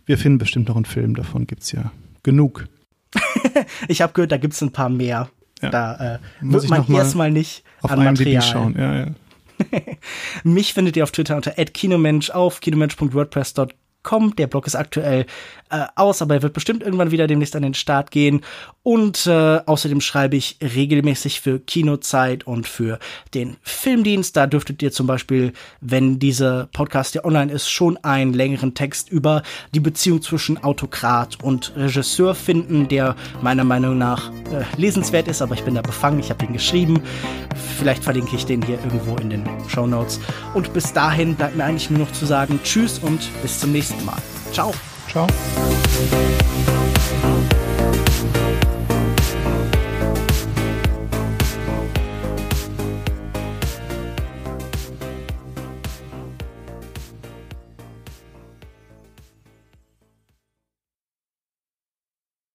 Wir finden bestimmt noch einen Film, davon gibt es ja genug. *laughs* ich habe gehört, da gibt es ein paar mehr. Ja. Da äh, Muss wird man erstmal nicht auf an Material. schauen. Ja, ja. *laughs* Mich findet ihr auf Twitter unter @kinomensch auf kinomensch.wordpress.com. Der Blog ist aktuell äh, aus, aber er wird bestimmt irgendwann wieder demnächst an den Start gehen. Und äh, außerdem schreibe ich regelmäßig für Kinozeit und für den Filmdienst. Da dürftet ihr zum Beispiel, wenn dieser Podcast ja online ist, schon einen längeren Text über die Beziehung zwischen Autokrat und Regisseur finden, der meiner Meinung nach äh, lesenswert ist, aber ich bin da befangen. Ich habe ihn geschrieben. Vielleicht verlinke ich den hier irgendwo in den Show Notes. Und bis dahin bleibt mir eigentlich nur noch zu sagen Tschüss und bis zum nächsten Mal. Ciao. Ciao.